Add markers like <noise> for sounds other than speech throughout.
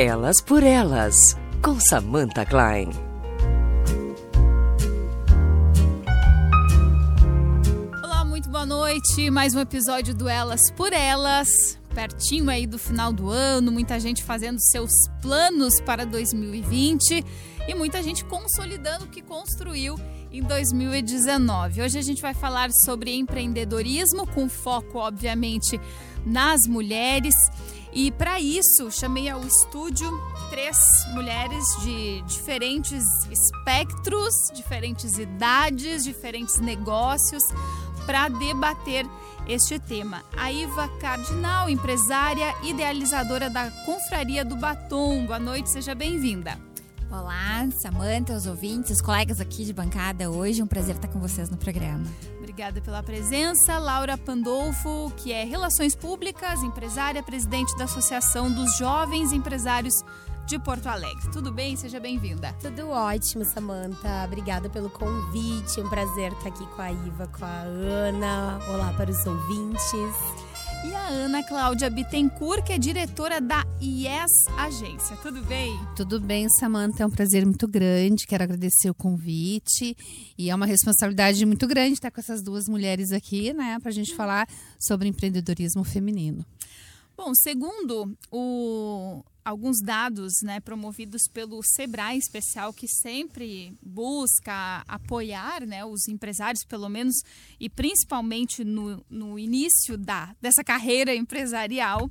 Elas por Elas, com Samantha Klein. Olá, muito boa noite. Mais um episódio do Elas por Elas. Pertinho aí do final do ano, muita gente fazendo seus planos para 2020 e muita gente consolidando o que construiu em 2019. Hoje a gente vai falar sobre empreendedorismo, com foco, obviamente, nas mulheres. E para isso, chamei ao estúdio três mulheres de diferentes espectros, diferentes idades, diferentes negócios, para debater este tema. A Iva Cardinal, empresária idealizadora da Confraria do Batom. Boa noite, seja bem-vinda. Olá, Samanta, os ouvintes, os colegas aqui de bancada hoje. Um prazer estar com vocês no programa. Obrigada pela presença. Laura Pandolfo, que é Relações Públicas, empresária, presidente da Associação dos Jovens Empresários de Porto Alegre. Tudo bem? Seja bem-vinda. Tudo ótimo, Samanta. Obrigada pelo convite. É um prazer estar aqui com a Iva, com a Ana. Olá para os ouvintes. E a Ana Cláudia Bittencourt, que é diretora da IES Agência. Tudo bem? Tudo bem, Samanta. É um prazer muito grande. Quero agradecer o convite. E é uma responsabilidade muito grande estar com essas duas mulheres aqui, né? Para a gente falar sobre empreendedorismo feminino. Bom, segundo o, alguns dados né, promovidos pelo Sebrae especial, que sempre busca apoiar né, os empresários, pelo menos, e principalmente no, no início da, dessa carreira empresarial,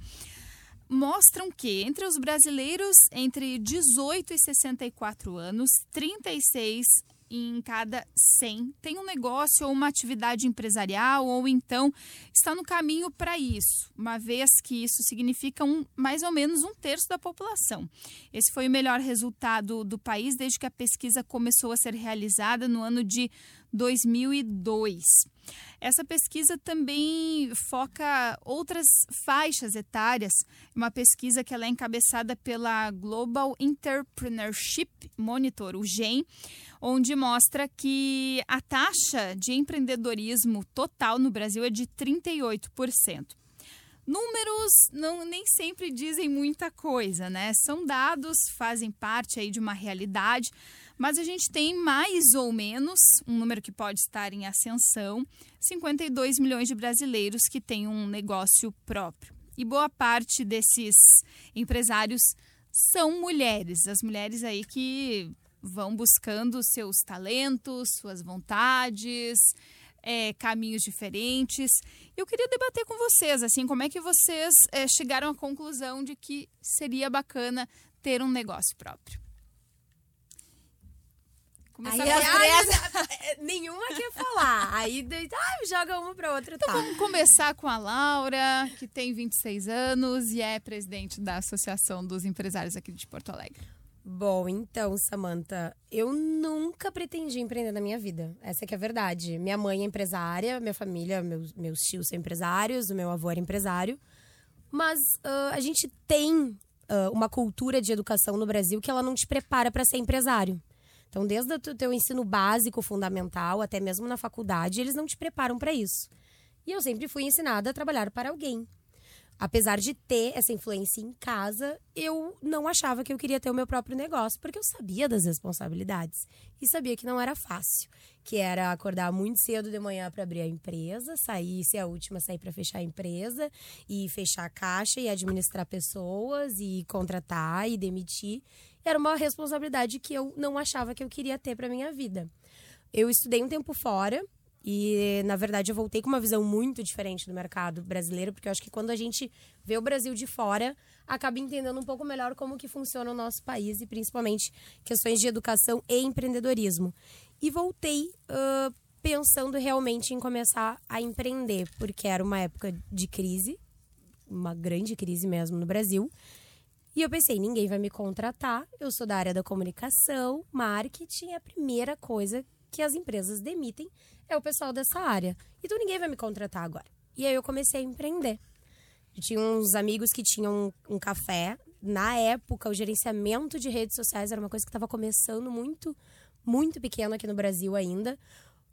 mostram que entre os brasileiros entre 18 e 64 anos, 36 em cada 100 tem um negócio ou uma atividade empresarial ou então está no caminho para isso, uma vez que isso significa um, mais ou menos um terço da população. Esse foi o melhor resultado do país desde que a pesquisa começou a ser realizada no ano de 2002. Essa pesquisa também foca outras faixas etárias, uma pesquisa que ela é encabeçada pela Global Entrepreneurship Monitor, o GEM, onde mostra que a taxa de empreendedorismo total no Brasil é de 38%. Números não, nem sempre dizem muita coisa, né? São dados, fazem parte aí de uma realidade, mas a gente tem mais ou menos, um número que pode estar em ascensão, 52 milhões de brasileiros que têm um negócio próprio. E boa parte desses empresários são mulheres, as mulheres aí que vão buscando seus talentos, suas vontades, é, caminhos diferentes. Eu queria debater com vocês, assim, como é que vocês é, chegaram à conclusão de que seria bacana ter um negócio próprio? Começar Aí as três, é, nenhuma quer falar. Aí ah, joga uma para outra. Então tá. vamos começar com a Laura, que tem 26 anos e é presidente da Associação dos Empresários aqui de Porto Alegre. Bom, então, Samantha, eu nunca pretendi empreender na minha vida. Essa que é a verdade. Minha mãe é empresária, minha família, meus, meus tios são empresários, o meu avô era empresário. Mas uh, a gente tem uh, uma cultura de educação no Brasil que ela não te prepara para ser empresário. Então, desde o teu ensino básico, fundamental, até mesmo na faculdade, eles não te preparam para isso. E eu sempre fui ensinada a trabalhar para alguém apesar de ter essa influência em casa, eu não achava que eu queria ter o meu próprio negócio, porque eu sabia das responsabilidades e sabia que não era fácil, que era acordar muito cedo de manhã para abrir a empresa, sair, ser a última sair para fechar a empresa e fechar a caixa e administrar pessoas e contratar e demitir. Era uma responsabilidade que eu não achava que eu queria ter para minha vida. Eu estudei um tempo fora, e, na verdade, eu voltei com uma visão muito diferente do mercado brasileiro, porque eu acho que quando a gente vê o Brasil de fora, acaba entendendo um pouco melhor como que funciona o nosso país e, principalmente, questões de educação e empreendedorismo. E voltei uh, pensando realmente em começar a empreender, porque era uma época de crise, uma grande crise mesmo no Brasil. E eu pensei, ninguém vai me contratar, eu sou da área da comunicação, marketing, é a primeira coisa que as empresas demitem é o pessoal dessa área. Então ninguém vai me contratar agora. E aí eu comecei a empreender. Eu tinha uns amigos que tinham um, café. Na época, o gerenciamento de redes sociais era uma coisa que estava começando muito, muito pequeno aqui no Brasil ainda.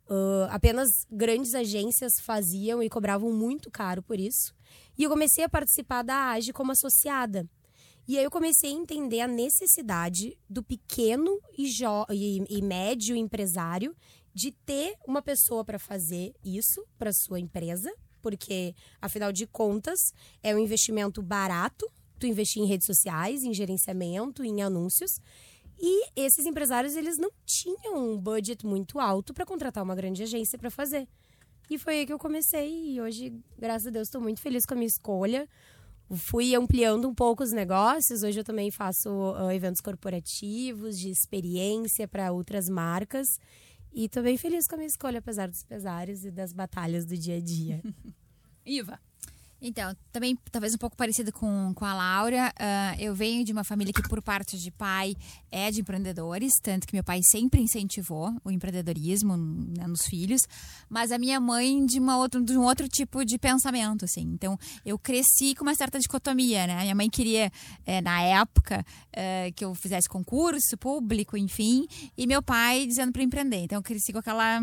Uh, apenas grandes agências faziam e cobravam muito caro por isso. E eu comecei a participar da AGE como associada. E aí eu comecei a entender a necessidade do pequeno e, e, e médio empresário de ter uma pessoa para fazer isso para sua empresa, porque afinal de contas é um investimento barato, tu investir em redes sociais, em gerenciamento, em anúncios. E esses empresários eles não tinham um budget muito alto para contratar uma grande agência para fazer. E foi aí que eu comecei e hoje, graças a Deus, estou muito feliz com a minha escolha fui ampliando um pouco os negócios. Hoje eu também faço uh, eventos corporativos, de experiência para outras marcas. E estou bem feliz com a minha escolha, apesar dos pesares e das batalhas do dia a dia. <laughs> Iva. Então, também talvez um pouco parecido com, com a Laura, uh, eu venho de uma família que, por parte de pai, é de empreendedores, tanto que meu pai sempre incentivou o empreendedorismo né, nos filhos, mas a minha mãe de, uma outra, de um outro tipo de pensamento, assim. Então, eu cresci com uma certa dicotomia, né? Minha mãe queria, é, na época, é, que eu fizesse concurso público, enfim, e meu pai dizendo para empreender. Então, eu cresci com aquela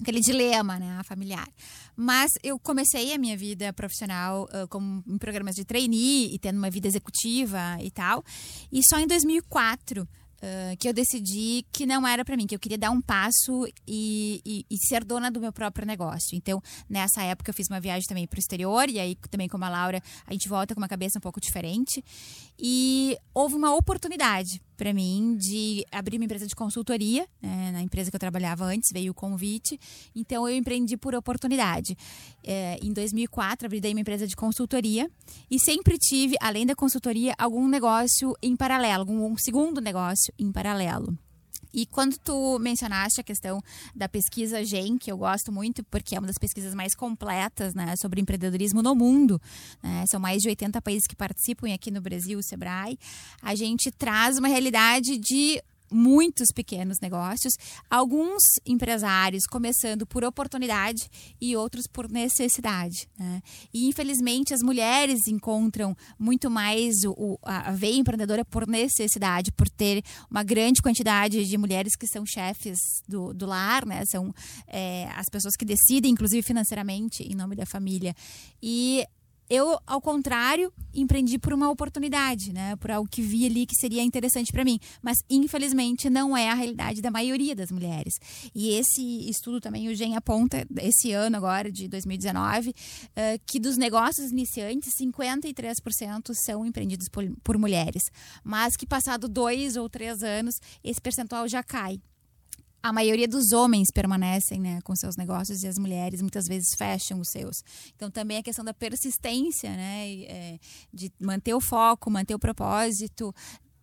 aquele dilema, né, familiar. Mas eu comecei a minha vida profissional uh, como em programas de trainee e tendo uma vida executiva e tal. E só em 2004 Uh, que eu decidi que não era para mim, que eu queria dar um passo e, e, e, ser dona do meu próprio negócio. Então, nessa época, eu fiz uma viagem também para o exterior, e aí também como a Laura, a gente volta com uma cabeça um pouco diferente. E houve uma oportunidade para mim de abrir uma empresa de consultoria. Né? Na empresa que eu trabalhava antes, veio o convite. Então, eu empreendi por oportunidade. É, em 2004, abri daí uma empresa de consultoria e sempre tive, além da consultoria, algum negócio em paralelo, algum segundo negócio em paralelo. E quando tu mencionaste a questão da pesquisa GEM, que eu gosto muito, porque é uma das pesquisas mais completas né, sobre empreendedorismo no mundo, né, são mais de 80 países que participam, e aqui no Brasil, o Sebrae, a gente traz uma realidade de muitos pequenos negócios, alguns empresários começando por oportunidade e outros por necessidade. Né? E infelizmente as mulheres encontram muito mais o, a veia empreendedora por necessidade, por ter uma grande quantidade de mulheres que são chefes do, do lar, né? são é, as pessoas que decidem, inclusive financeiramente, em nome da família. E eu, ao contrário, empreendi por uma oportunidade, né? Por algo que vi ali que seria interessante para mim. Mas, infelizmente, não é a realidade da maioria das mulheres. E esse estudo também, o GEM aponta, esse ano agora, de 2019, uh, que dos negócios iniciantes, 53% são empreendidos por, por mulheres. Mas que, passado dois ou três anos, esse percentual já cai a maioria dos homens permanecem né, com seus negócios e as mulheres muitas vezes fecham os seus. Então também a questão da persistência, né, é, de manter o foco, manter o propósito,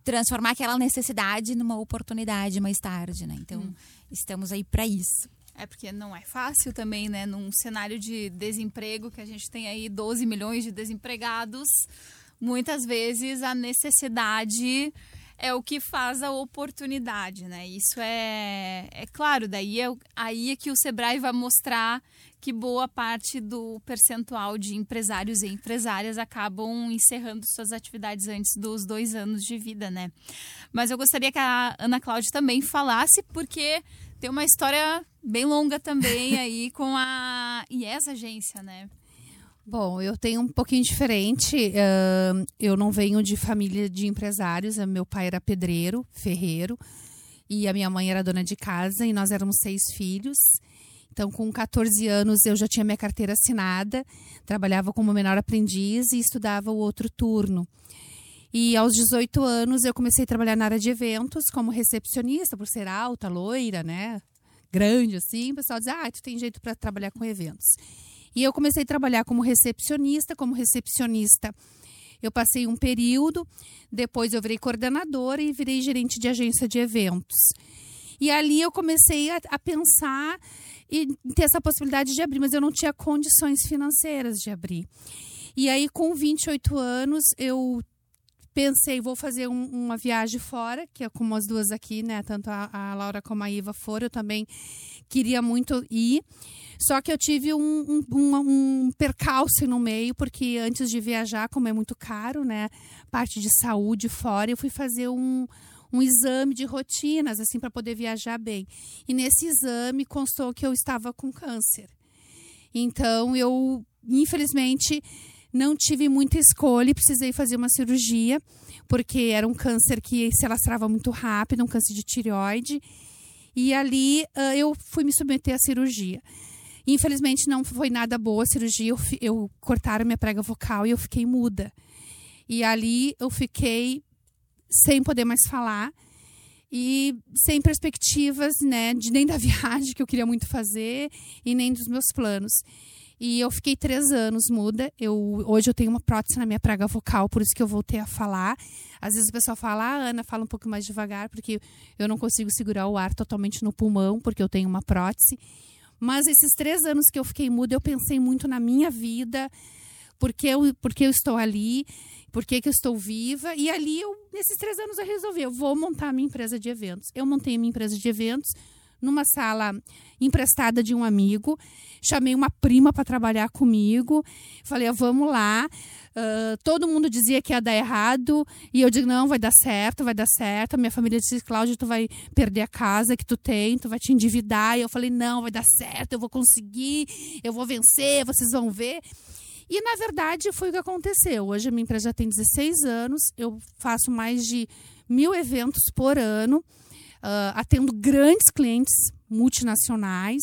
transformar aquela necessidade numa oportunidade mais tarde, né? Então hum. estamos aí para isso. É porque não é fácil também, né? Num cenário de desemprego que a gente tem aí 12 milhões de desempregados, muitas vezes a necessidade é o que faz a oportunidade, né? Isso é, é claro, daí é aí é que o Sebrae vai mostrar que boa parte do percentual de empresários e empresárias acabam encerrando suas atividades antes dos dois anos de vida, né? Mas eu gostaria que a Ana Cláudia também falasse, porque tem uma história bem longa também aí com a IES Agência, né? Bom, eu tenho um pouquinho diferente. Uh, eu não venho de família de empresários. Meu pai era pedreiro, ferreiro, e a minha mãe era dona de casa, e nós éramos seis filhos. Então, com 14 anos, eu já tinha minha carteira assinada, trabalhava como menor aprendiz e estudava o outro turno. E aos 18 anos, eu comecei a trabalhar na área de eventos como recepcionista, por ser alta, loira, né? Grande assim. O pessoal diz: ah, tu tem jeito para trabalhar com eventos. E eu comecei a trabalhar como recepcionista, como recepcionista. Eu passei um período, depois eu virei coordenadora e virei gerente de agência de eventos. E ali eu comecei a, a pensar e ter essa possibilidade de abrir, mas eu não tinha condições financeiras de abrir. E aí, com 28 anos, eu pensei, vou fazer um, uma viagem fora, que é como as duas aqui, né? Tanto a, a Laura como a Iva foram, eu também queria muito ir. Só que eu tive um, um, um, percalço no meio, porque antes de viajar, como é muito caro, né? Parte de saúde fora, eu fui fazer um, um exame de rotinas, assim, para poder viajar bem. E nesse exame constou que eu estava com câncer. Então, eu, infelizmente, não tive muita escolha e precisei fazer uma cirurgia, porque era um câncer que se alastrava muito rápido, um câncer de tireoide. E ali uh, eu fui me submeter à cirurgia. Infelizmente não foi nada boa a cirurgia, eu, eu cortaram minha prega vocal e eu fiquei muda. E ali eu fiquei sem poder mais falar e sem perspectivas, né, de nem da <laughs> viagem que eu queria muito fazer e nem dos meus planos. E eu fiquei três anos muda. Eu, hoje eu tenho uma prótese na minha praga vocal, por isso que eu voltei a falar. Às vezes o pessoal fala, ah, Ana, fala um pouco mais devagar, porque eu não consigo segurar o ar totalmente no pulmão, porque eu tenho uma prótese. Mas esses três anos que eu fiquei muda, eu pensei muito na minha vida, porque eu, porque eu estou ali, porque que eu estou viva. E ali, eu, nesses três anos, eu resolvi, eu vou montar a minha empresa de eventos. Eu montei a minha empresa de eventos numa sala emprestada de um amigo. Chamei uma prima para trabalhar comigo. Falei, vamos lá. Uh, todo mundo dizia que ia dar errado. E eu digo, não, vai dar certo, vai dar certo. Minha família disse, Cláudia, tu vai perder a casa que tu tem, tu vai te endividar. E eu falei, não, vai dar certo, eu vou conseguir, eu vou vencer, vocês vão ver. E, na verdade, foi o que aconteceu. Hoje a minha empresa já tem 16 anos, eu faço mais de mil eventos por ano uh, atendo grandes clientes multinacionais.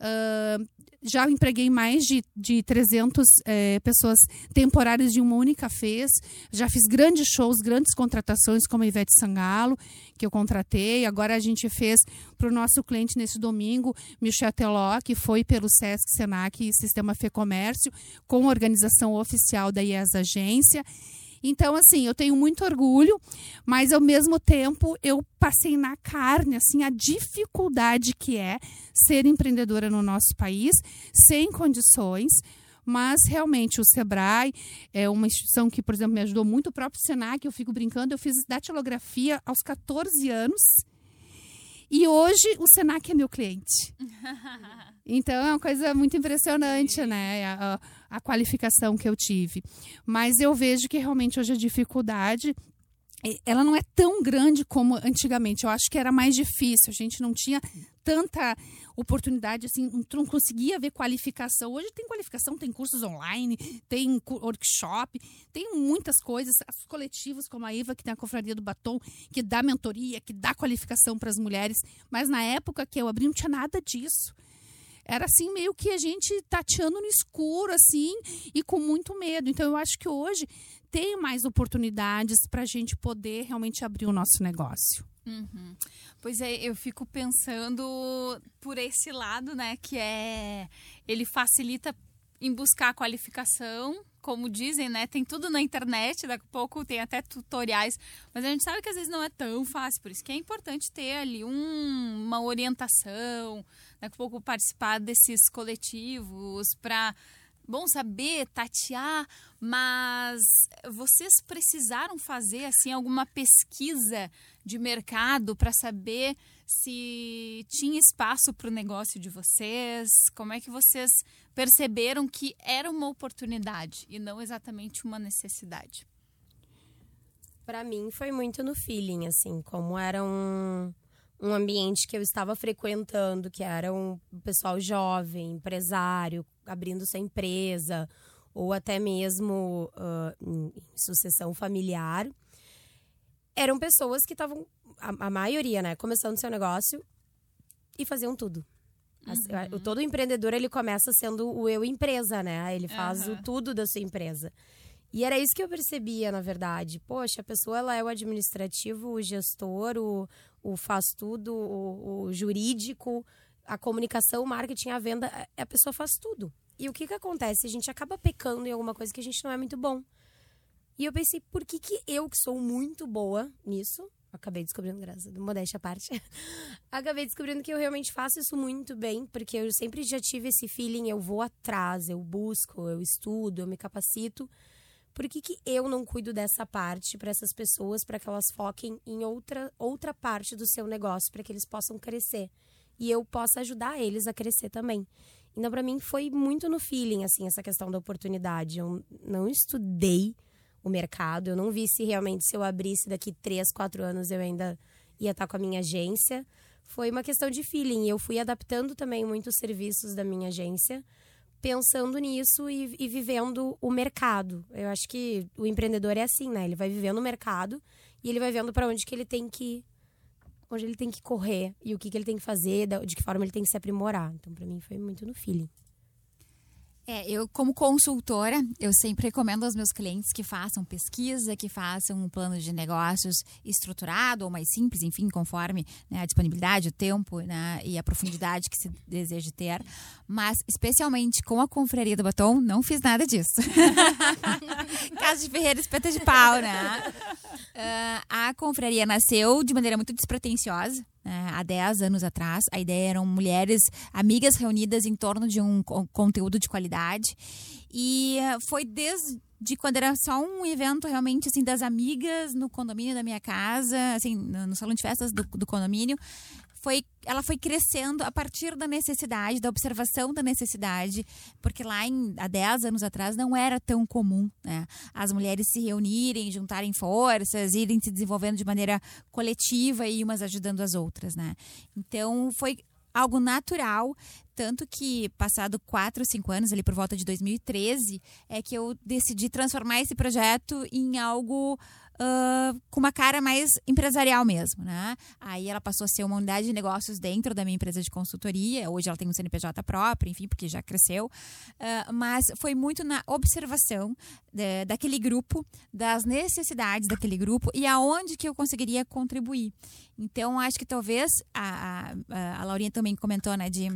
Uh, já empreguei mais de, de 300 é, pessoas temporárias de uma única vez. Já fiz grandes shows, grandes contratações, como a Ivete Sangalo, que eu contratei. Agora a gente fez para o nosso cliente nesse domingo, Michel Teló, que foi pelo Sesc, Senac e Sistema Fê Comércio, com organização oficial da IES Agência. Então, assim, eu tenho muito orgulho, mas ao mesmo tempo eu passei na carne, assim, a dificuldade que é ser empreendedora no nosso país, sem condições. Mas realmente o Sebrae é uma instituição que, por exemplo, me ajudou muito, o próprio Senac, eu fico brincando, eu fiz datilografia aos 14 anos. E hoje o Senac é meu cliente. <laughs> Então é uma coisa muito impressionante, né? A, a, qualificação que eu tive. Mas eu vejo que realmente hoje a dificuldade ela não é tão grande como antigamente. Eu acho que era mais difícil. A gente não tinha tanta oportunidade, assim, não conseguia ver qualificação. Hoje tem qualificação, tem cursos online, tem workshop, tem muitas coisas. Os coletivos como a IVA, que tem a Confraria do Batom, que dá mentoria, que dá qualificação para as mulheres. Mas na época que eu abri, não tinha nada disso era assim meio que a gente tateando no escuro assim e com muito medo. Então eu acho que hoje tem mais oportunidades para a gente poder realmente abrir o nosso negócio. Uhum. Pois é, eu fico pensando por esse lado, né, que é ele facilita em buscar a qualificação, como dizem, né? Tem tudo na internet, daqui a pouco tem até tutoriais, mas a gente sabe que às vezes não é tão fácil, por isso que é importante ter ali um, uma orientação, daqui a pouco participar desses coletivos para bom saber tatear, mas vocês precisaram fazer assim alguma pesquisa de mercado para saber se tinha espaço para o negócio de vocês? Como é que vocês perceberam que era uma oportunidade e não exatamente uma necessidade? Para mim foi muito no feeling, assim, como era um, um ambiente que eu estava frequentando, que era um pessoal jovem, empresário, abrindo sua empresa, ou até mesmo uh, em sucessão familiar. Eram pessoas que estavam, a, a, maioria, né, começando seu negócio e faziam tudo. Uhum. Todo empreendedor, ele começa sendo o eu empresa, né? Ele faz uhum. o tudo da sua empresa. E era isso que eu percebia, na verdade. Poxa, a pessoa ela é o administrativo, o gestor, o, o faz tudo, o, o jurídico, a comunicação, o marketing, a venda. A pessoa faz tudo. E o que que acontece? A gente acaba pecando em alguma coisa que a gente não é muito bom. E eu pensei, por que que eu, que sou muito boa nisso, acabei descobrindo, graças a modéstia à parte, <laughs> acabei descobrindo que eu realmente faço isso muito bem, porque eu sempre já tive esse feeling, eu vou atrás, eu busco, eu estudo, eu me capacito por que, que eu não cuido dessa parte para essas pessoas, para que elas foquem em outra, outra parte do seu negócio, para que eles possam crescer? E eu possa ajudar eles a crescer também. Então, para mim, foi muito no feeling, assim, essa questão da oportunidade. Eu não estudei o mercado, eu não vi se realmente, se eu abrisse daqui três, quatro anos, eu ainda ia estar com a minha agência. Foi uma questão de feeling. Eu fui adaptando também muitos serviços da minha agência pensando nisso e, e, vivendo o mercado. Eu acho que o empreendedor é assim, né? Ele vai vivendo o mercado e ele vai vendo para onde que ele tem que onde ele tem que correr e o que, que ele tem que fazer, de que forma ele tem que se aprimorar. Então, para mim, foi muito no feeling. É, eu, como consultora, eu sempre recomendo aos meus clientes que façam pesquisa, que façam um plano de negócios estruturado ou mais simples, enfim, conforme né, a disponibilidade, o tempo né, e a profundidade que se deseja ter. Mas, especialmente com a Confraria do Batom, não fiz nada disso. <laughs> Caso de Ferreira espeta de pau, né? Uh, a Confraria nasceu de maneira muito despretensiosa né, há 10 anos atrás. A ideia eram mulheres amigas reunidas em torno de um conteúdo de qualidade. E eh, foi desde de quando era só um evento realmente assim das amigas no condomínio da minha casa, assim, no, salão de festas do, do condomínio, foi, ela foi crescendo a partir da necessidade, da observação da necessidade, porque lá em, há 10 anos atrás não era tão comum né, as mulheres se reunirem, juntarem forças, irem se desenvolvendo de maneira coletiva e umas ajudando as outras. Né? Então foi algo natural, tanto que passado 4, 5 anos, ali por volta de 2013, é que eu decidi transformar esse projeto em algo uh, com uma cara mais empresarial mesmo, né? Aí ela passou a ser uma unidade de negócios dentro da minha empresa de consultoria. Hoje ela tem um CNPJ próprio, enfim, porque já cresceu. Uh, mas foi muito na observação de, daquele grupo, das necessidades daquele grupo e aonde que eu conseguiria contribuir. Então, acho que talvez a, a, a Laurinha também comentou, né, de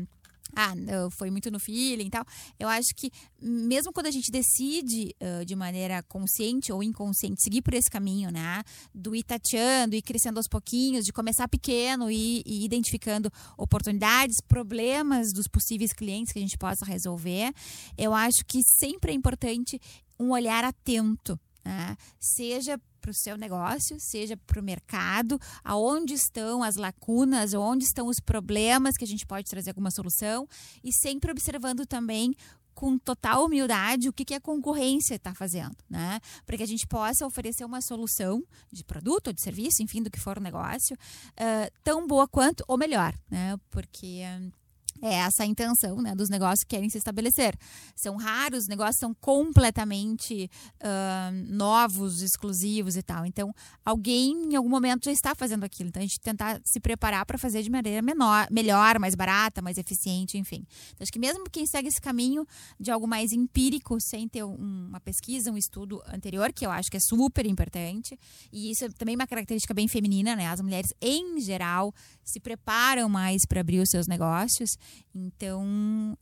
ah, foi muito no feeling e tal. Eu acho que mesmo quando a gente decide uh, de maneira consciente ou inconsciente seguir por esse caminho, né, do ir tateando, ir crescendo aos pouquinhos, de começar pequeno e, e identificando oportunidades, problemas dos possíveis clientes que a gente possa resolver, eu acho que sempre é importante um olhar atento, né? seja para o seu negócio, seja para o mercado, aonde estão as lacunas, onde estão os problemas que a gente pode trazer alguma solução e sempre observando também com total humildade o que, que a concorrência está fazendo, né? Para que a gente possa oferecer uma solução de produto ou de serviço, enfim, do que for o negócio, uh, tão boa quanto ou melhor, né? Porque uh, é essa a intenção né, dos negócios que querem se estabelecer. São raros, os negócios são completamente uh, novos, exclusivos e tal. Então, alguém em algum momento já está fazendo aquilo. Então, a gente tentar se preparar para fazer de maneira menor, melhor, mais barata, mais eficiente, enfim. Então, acho que mesmo quem segue esse caminho de algo mais empírico, sem ter um, uma pesquisa, um estudo anterior, que eu acho que é super importante, e isso é também uma característica bem feminina, né? As mulheres, em geral, se preparam mais para abrir os seus negócios. Então,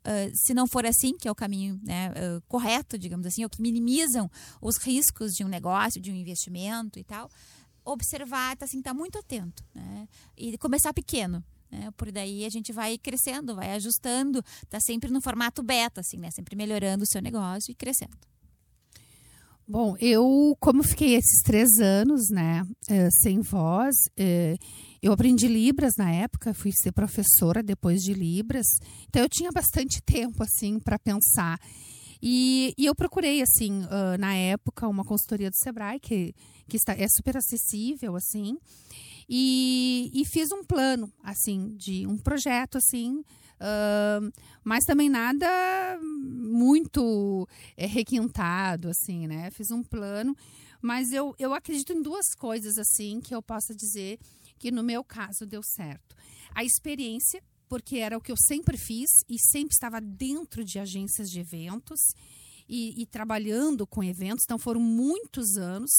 uh, se não for assim, que é o caminho né, uh, correto, digamos assim, ou que minimizam os riscos de um negócio, de um investimento e tal, observar, tá, assim, estar tá muito atento. Né? E começar pequeno. Né? Por daí a gente vai crescendo, vai ajustando, tá sempre no formato beta, assim, né? Sempre melhorando o seu negócio e crescendo. Bom, eu, como fiquei esses três anos, né, uh, sem voz, uh, eu aprendi Libras na época, fui ser professora depois de Libras, então eu tinha bastante <laughs> tempo, assim, para pensar. E, e, eu procurei, assim, uh, na época, uma consultoria do Sebrae, que, que está, é super acessível, assim, e, e fiz um plano, assim, de um projeto, assim, Uh, mas também nada muito é, requintado, assim, né? Fiz um plano, mas eu, eu acredito em duas coisas, assim, que eu possa dizer que no meu caso deu certo. A experiência, porque era o que eu sempre fiz e sempre estava dentro de agências de eventos e, e trabalhando com eventos, então foram muitos anos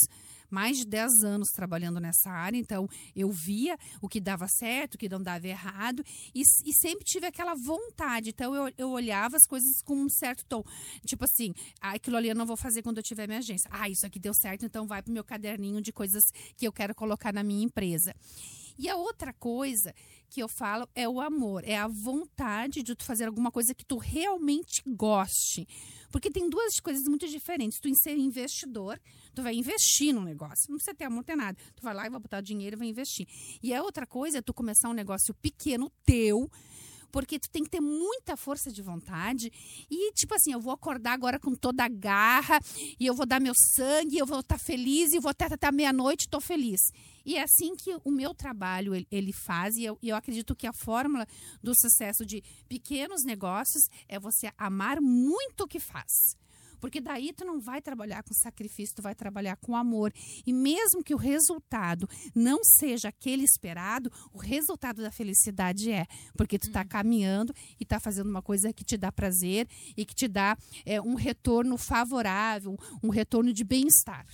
mais de 10 anos trabalhando nessa área, então eu via o que dava certo, o que não dava errado, e, e sempre tive aquela vontade. Então eu, eu olhava as coisas com um certo tom. Tipo assim, ah, aquilo ali eu não vou fazer quando eu tiver minha agência. Ah, isso aqui deu certo, então vai pro meu caderninho de coisas que eu quero colocar na minha empresa. E a outra coisa que eu falo é o amor, é a vontade de tu fazer alguma coisa que tu realmente goste. Porque tem duas coisas muito diferentes. Tu ser investidor, tu vai investir no negócio. Não precisa ter amor, ter nada. Tu vai lá e vai botar dinheiro e vai investir. E a outra coisa é tu começar um negócio pequeno teu, porque tu tem que ter muita força de vontade e, tipo assim, eu vou acordar agora com toda a garra e eu vou dar meu sangue, eu vou estar tá feliz e vou até até meia-noite, estou feliz. E é assim que o meu trabalho ele, faz, e eu, eu acredito que a fórmula do sucesso de pequenos negócios é você amar muito o que faz. Porque daí tu não vai trabalhar com sacrifício, tu vai trabalhar com amor. E mesmo que o resultado não seja aquele esperado, o resultado da felicidade é. Porque tu está uhum. caminhando e está fazendo uma coisa que te dá prazer e que te dá é, um retorno favorável, um retorno de bem-estar.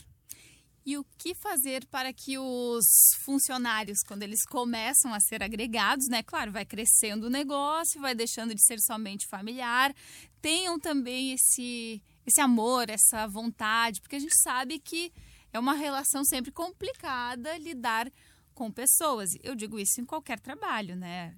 E o que fazer para que os funcionários, quando eles começam a ser agregados, né? Claro, vai crescendo o negócio, vai deixando de ser somente familiar, tenham também esse, esse amor, essa vontade, porque a gente sabe que é uma relação sempre complicada lidar com pessoas. Eu digo isso em qualquer trabalho, né?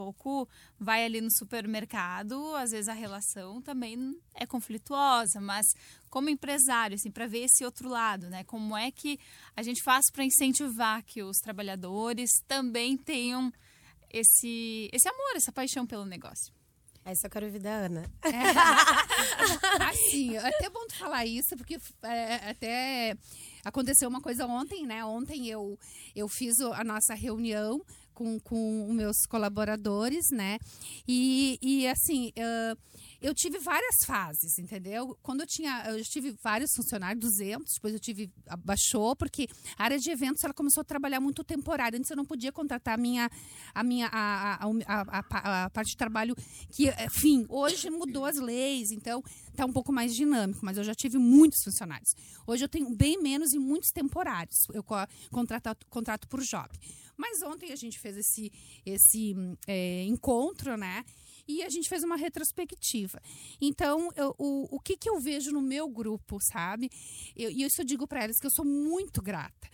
Pouco vai ali no supermercado, às vezes a relação também é conflituosa, mas como empresário, assim, para ver esse outro lado, né? Como é que a gente faz para incentivar que os trabalhadores também tenham esse, esse amor, essa paixão pelo negócio? Essa eu quero ouvir da Ana. É. <laughs> Assim, é até bom tu falar isso, porque é, até aconteceu uma coisa ontem, né? Ontem eu, eu fiz a nossa reunião com, com meus colaboradores, né? E, e assim, uh, eu tive várias fases, entendeu? Quando eu tinha, eu tive vários funcionários, 200, depois eu tive, abaixou, porque a área de eventos, ela começou a trabalhar muito temporário, antes eu não podia contratar a minha, a minha, a, a, a, parte de trabalho, que, enfim, hoje mudou as leis, então está um pouco mais dinâmico, mas eu já tive muitos funcionários. Hoje eu tenho bem menos e muitos temporários, eu contrato, contrato por job. Mas ontem a gente fez esse, esse é, encontro, né? E a gente fez uma retrospectiva. Então, eu, o, o que, que eu vejo no meu grupo, sabe? E isso eu digo para elas que eu sou muito grata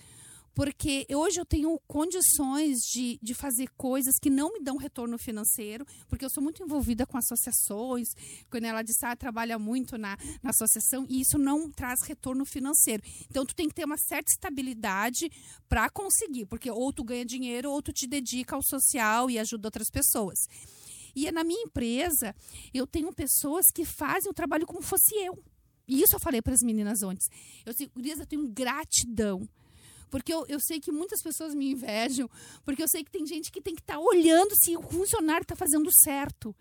porque hoje eu tenho condições de, de fazer coisas que não me dão retorno financeiro, porque eu sou muito envolvida com associações, quando ela disse, ah, trabalha muito na, na associação, e isso não traz retorno financeiro. Então, tu tem que ter uma certa estabilidade para conseguir, porque ou tu ganha dinheiro, ou tu te dedica ao social e ajuda outras pessoas. E é na minha empresa, eu tenho pessoas que fazem o trabalho como fosse eu. E isso eu falei para as meninas antes. Eu, eu tenho gratidão porque eu, eu sei que muitas pessoas me invejam, porque eu sei que tem gente que tem que estar tá olhando se o funcionário está fazendo certo.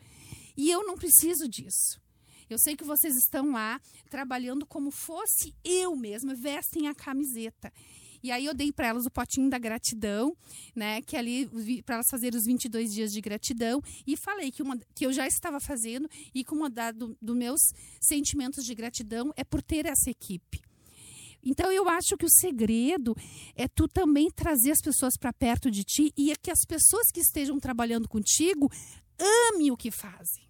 E eu não preciso disso. Eu sei que vocês estão lá trabalhando como fosse eu mesma, vestem a camiseta. E aí eu dei para elas o potinho da gratidão, né? Que ali para elas fazerem os 22 dias de gratidão e falei que uma que eu já estava fazendo e que uma da, do, dos meus sentimentos de gratidão é por ter essa equipe. Então eu acho que o segredo é tu também trazer as pessoas para perto de ti e é que as pessoas que estejam trabalhando contigo amem o que fazem.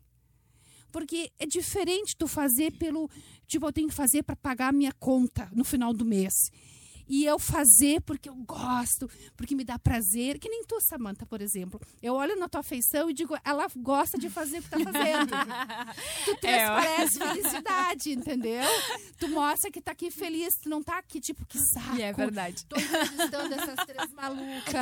Porque é diferente tu fazer pelo, tipo, eu tenho que fazer para pagar a minha conta no final do mês e eu fazer porque eu gosto, porque me dá prazer, que nem tu, Samantha, por exemplo. Eu olho na tua feição e digo, ela gosta de fazer o que tá fazendo. tu <laughs> transparece é, felicidade, entendeu? Tu mostra que tá aqui feliz, tu não tá aqui tipo, que saco. E é verdade. Tô entrevistando essas três malucas.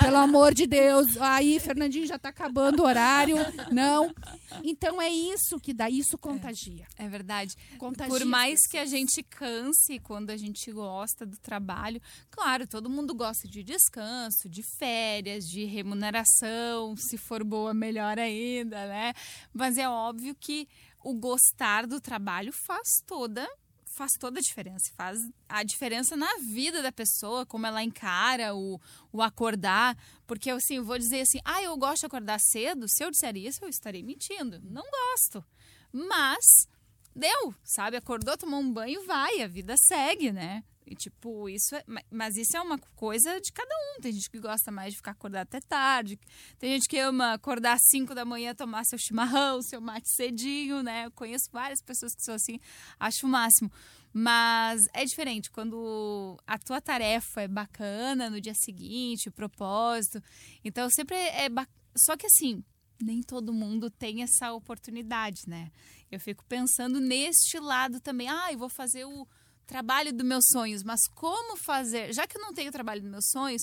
Pelo amor de Deus. Aí, Fernandinho já tá acabando o horário. Não. Então é isso que dá, isso contagia. É, é verdade. Contagia Por mais que a gente canse quando a gente gosta do trabalho, trabalho. Claro, todo mundo gosta de descanso, de férias, de remuneração, se for boa, melhor ainda, né? Mas é óbvio que o gostar do trabalho faz toda faz toda a diferença, faz a diferença na vida da pessoa, como ela encara o, o acordar, porque assim, eu vou dizer assim, ah, eu gosto de acordar cedo, se eu disser isso, eu estarei mentindo, não gosto, mas deu, sabe, acordou, tomou um banho, vai, a vida segue, né, e, tipo, isso é, mas isso é uma coisa de cada um. Tem gente que gosta mais de ficar acordado até tarde. Tem gente que ama acordar às 5 da manhã, tomar seu chimarrão, seu mate cedinho, né? Eu conheço várias pessoas que são assim, acho o máximo. Mas é diferente quando a tua tarefa é bacana no dia seguinte, o propósito. Então, sempre é. Só que assim, nem todo mundo tem essa oportunidade, né? Eu fico pensando neste lado também. Ah, eu vou fazer o trabalho dos meus sonhos, mas como fazer, já que eu não tenho trabalho dos meus sonhos,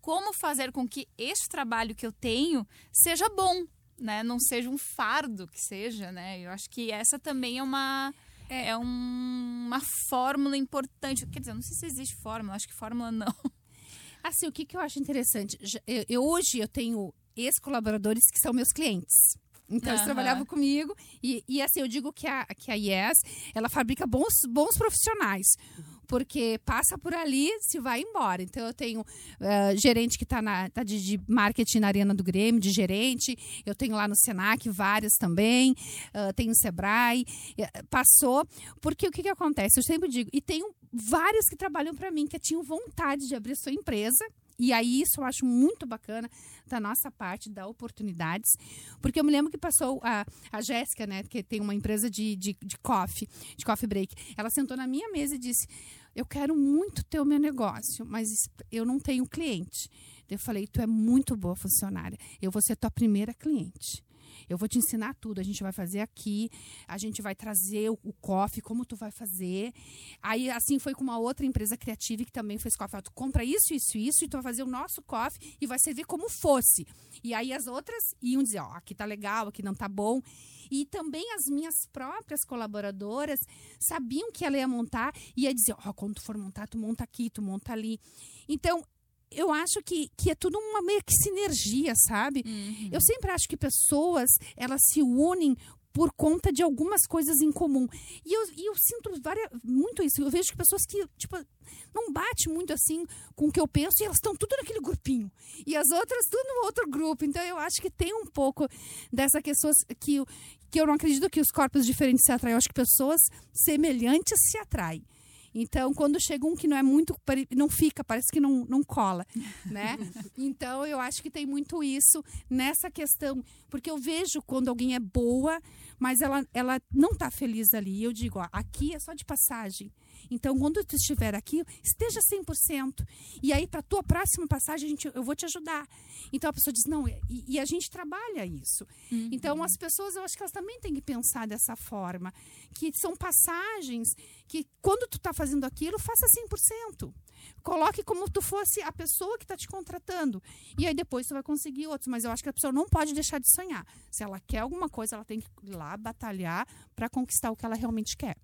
como fazer com que este trabalho que eu tenho seja bom, né, não seja um fardo que seja, né? Eu acho que essa também é uma é, é um, uma fórmula importante. Quer dizer, não sei se existe fórmula, acho que fórmula não. <laughs> Assim, o que, que eu acho interessante? Eu, eu hoje eu tenho ex-colaboradores que são meus clientes. Então, uhum. eles trabalhavam comigo. E, e, assim, eu digo que a, que a Yes, ela fabrica bons, bons profissionais porque passa por ali, se vai embora. Então, eu tenho uh, gerente que está tá de, de, marketing na Arena do Grêmio, de gerente. Eu tenho lá no Senac vários também. Uh, tenho o Sebrae. Uh, passou. Porque o que, que acontece? Eu sempre digo, e tenho vários que trabalham para mim, que tinham vontade de abrir sua empresa e aí isso eu acho muito bacana da nossa parte, dar oportunidades. Porque eu me lembro que passou a, a Jéssica, né, que tem uma empresa de, de, de coffee, de coffee break. Ela sentou na minha mesa e disse: Eu quero muito ter o meu negócio, mas eu não tenho cliente. Eu falei: Tu é muito boa funcionária. Eu vou ser tua primeira cliente. Eu vou te ensinar tudo. A gente vai fazer aqui, a gente vai trazer o, o coffee, como tu vai fazer. Aí, assim, foi com uma outra empresa criativa que também fez coffee. Tu compra isso, isso, isso, e tu vai fazer o nosso coffee e vai servir como fosse. E aí as outras iam dizer, ó, aqui tá legal, aqui não tá bom. E também as minhas próprias colaboradoras sabiam que ela ia montar e ia dizer, ó, quando tu for montar, tu monta aqui, tu monta ali. Então, eu acho que, que é tudo uma meio que sinergia, sabe? Uhum. Eu sempre acho que pessoas, elas se unem por conta de algumas coisas em comum. E eu, e eu sinto várias, muito isso. Eu vejo que pessoas que, tipo, não bate muito assim com o que eu penso e elas estão tudo naquele grupinho. E as outras tudo no outro grupo. Então eu acho que tem um pouco dessa questão que, que eu não acredito que os corpos diferentes se atraem. Eu acho que pessoas semelhantes se atraem. Então, quando chega um que não é muito, não fica, parece que não, não cola, né? <laughs> Então, eu acho que tem muito isso nessa questão, porque eu vejo quando alguém é boa, mas ela, ela não está feliz ali. Eu digo, ó, aqui é só de passagem. Então, quando tu estiver aqui, esteja 100%. E aí, para a tua próxima passagem, a gente, eu vou te ajudar. Então, a pessoa diz, não, e, e a gente trabalha isso. Uhum. Então, as pessoas, eu acho que elas também têm que pensar dessa forma. Que são passagens que, quando tu está fazendo aquilo, faça 100%. Coloque como tu fosse a pessoa que está te contratando. E aí, depois, tu vai conseguir outros. Mas eu acho que a pessoa não pode deixar de sonhar. Se ela quer alguma coisa, ela tem que ir lá batalhar para conquistar o que ela realmente quer.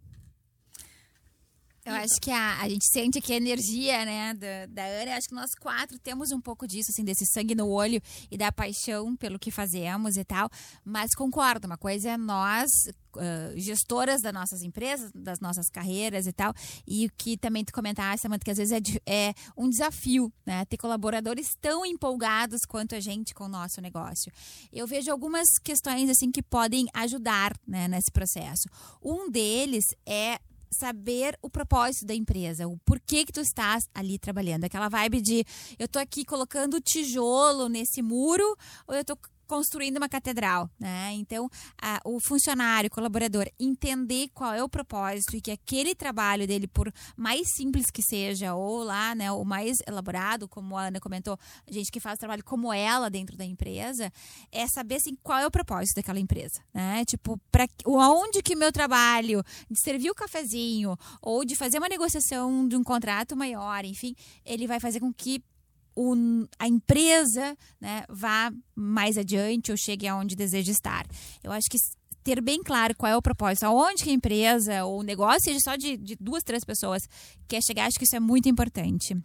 Eu acho que a, a gente sente aqui a energia, né, da, da Ana. Eu acho que nós quatro temos um pouco disso, assim, desse sangue no olho e da paixão pelo que fazemos e tal. Mas concordo, uma coisa é nós, uh, gestoras das nossas empresas, das nossas carreiras e tal. E o que também tu comentaste, Samanta, que às vezes é, é um desafio, né? Ter colaboradores tão empolgados quanto a gente com o nosso negócio. Eu vejo algumas questões, assim, que podem ajudar, né, nesse processo. Um deles é saber o propósito da empresa, o porquê que tu estás ali trabalhando. Aquela vibe de eu tô aqui colocando tijolo nesse muro ou eu tô construindo uma catedral, né? Então, a, o funcionário, o colaborador, entender qual é o propósito e que aquele trabalho dele, por mais simples que seja, ou lá, né, o mais elaborado, como a Ana comentou, gente que faz trabalho como ela dentro da empresa, é saber assim qual é o propósito daquela empresa, né? Tipo, para onde que meu trabalho de servir o cafezinho ou de fazer uma negociação de um contrato maior, enfim, ele vai fazer com que o, a empresa né, vá mais adiante ou chegue aonde deseja estar. Eu acho que ter bem claro qual é o propósito, aonde que a empresa ou o negócio, seja só de, de duas, três pessoas, quer chegar, acho que isso é muito importante.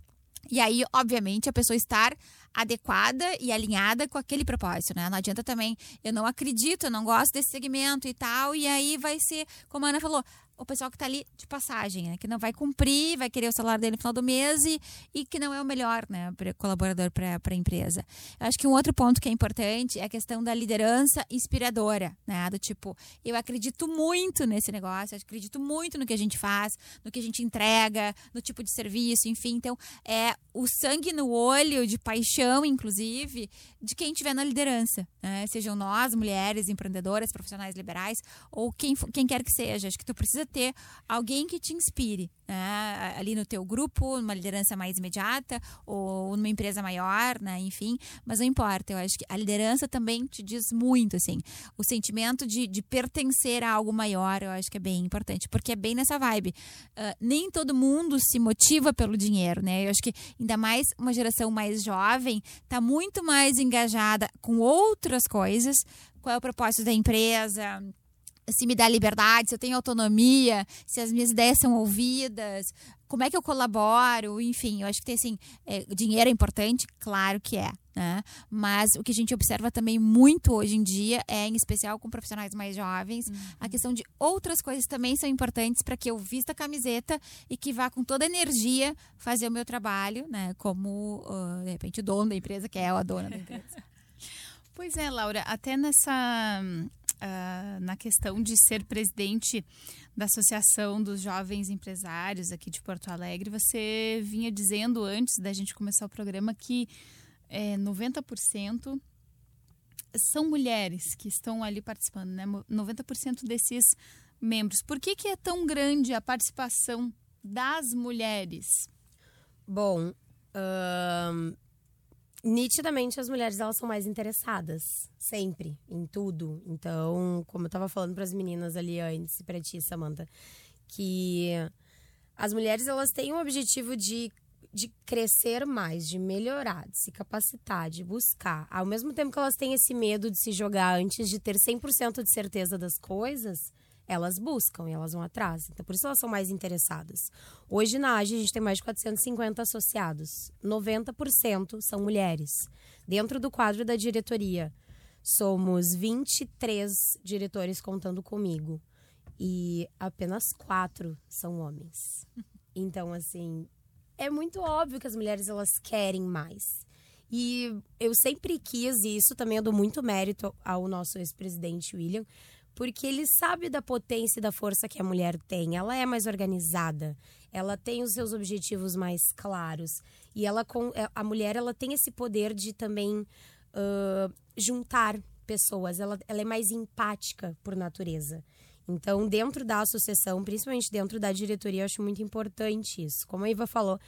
E aí, obviamente, a pessoa estar adequada e alinhada com aquele propósito, né? Não adianta também, eu não acredito, eu não gosto desse segmento e tal, e aí vai ser, como a Ana falou, o pessoal que está ali de passagem, né? que não vai cumprir, vai querer o salário dele no final do mês e, e que não é o melhor né? colaborador para a empresa. Eu acho que um outro ponto que é importante é a questão da liderança inspiradora, né? do tipo, eu acredito muito nesse negócio, acredito muito no que a gente faz, no que a gente entrega, no tipo de serviço, enfim. Então, é o sangue no olho, de paixão, inclusive, de quem estiver na liderança, né? sejam nós, mulheres, empreendedoras, profissionais liberais, ou quem, quem quer que seja. Acho que tu precisa ter alguém que te inspire, né? ali no teu grupo, numa liderança mais imediata ou numa empresa maior, né? enfim, mas não importa, eu acho que a liderança também te diz muito, assim, o sentimento de, de pertencer a algo maior, eu acho que é bem importante, porque é bem nessa vibe, uh, nem todo mundo se motiva pelo dinheiro, né, eu acho que ainda mais uma geração mais jovem, está muito mais engajada com outras coisas, qual é o propósito da empresa, se me dá liberdade, se eu tenho autonomia, se as minhas ideias são ouvidas, como é que eu colaboro, enfim, eu acho que tem assim, é, dinheiro é importante, claro que é, né? Mas o que a gente observa também muito hoje em dia é, em especial com profissionais mais jovens, uhum. a questão de outras coisas também são importantes para que eu vista a camiseta e que vá com toda a energia fazer o meu trabalho, né? Como, uh, de repente, o dono da empresa, que é a dona da empresa. <laughs> Pois é, Laura, até nessa uh, na questão de ser presidente da Associação dos Jovens Empresários aqui de Porto Alegre, você vinha dizendo antes da gente começar o programa que é, 90% são mulheres que estão ali participando, né? 90% desses membros. Por que, que é tão grande a participação das mulheres? Bom, nitidamente as mulheres elas são mais interessadas sempre em tudo então como eu estava falando para as meninas ali antes para ti Samantha que as mulheres elas têm o objetivo de de crescer mais, de melhorar, de se capacitar, de buscar. Ao mesmo tempo que elas têm esse medo de se jogar antes de ter 100% de certeza das coisas, elas buscam e elas vão atrás. Então, por isso elas são mais interessadas. Hoje na AGE a gente tem mais de 450 associados. 90% são mulheres. Dentro do quadro da diretoria, somos 23 diretores contando comigo. E apenas quatro são homens. <laughs> Então, assim, é muito óbvio que as mulheres elas querem mais. E eu sempre quis, e isso também eu dou muito mérito ao nosso ex-presidente William, porque ele sabe da potência e da força que a mulher tem. Ela é mais organizada, ela tem os seus objetivos mais claros e ela é, a mulher ela tem esse poder de também uh, juntar pessoas. Ela, ela é mais empática por natureza. Então, dentro da associação, principalmente dentro da diretoria, eu acho muito importante isso. Como a Iva falou,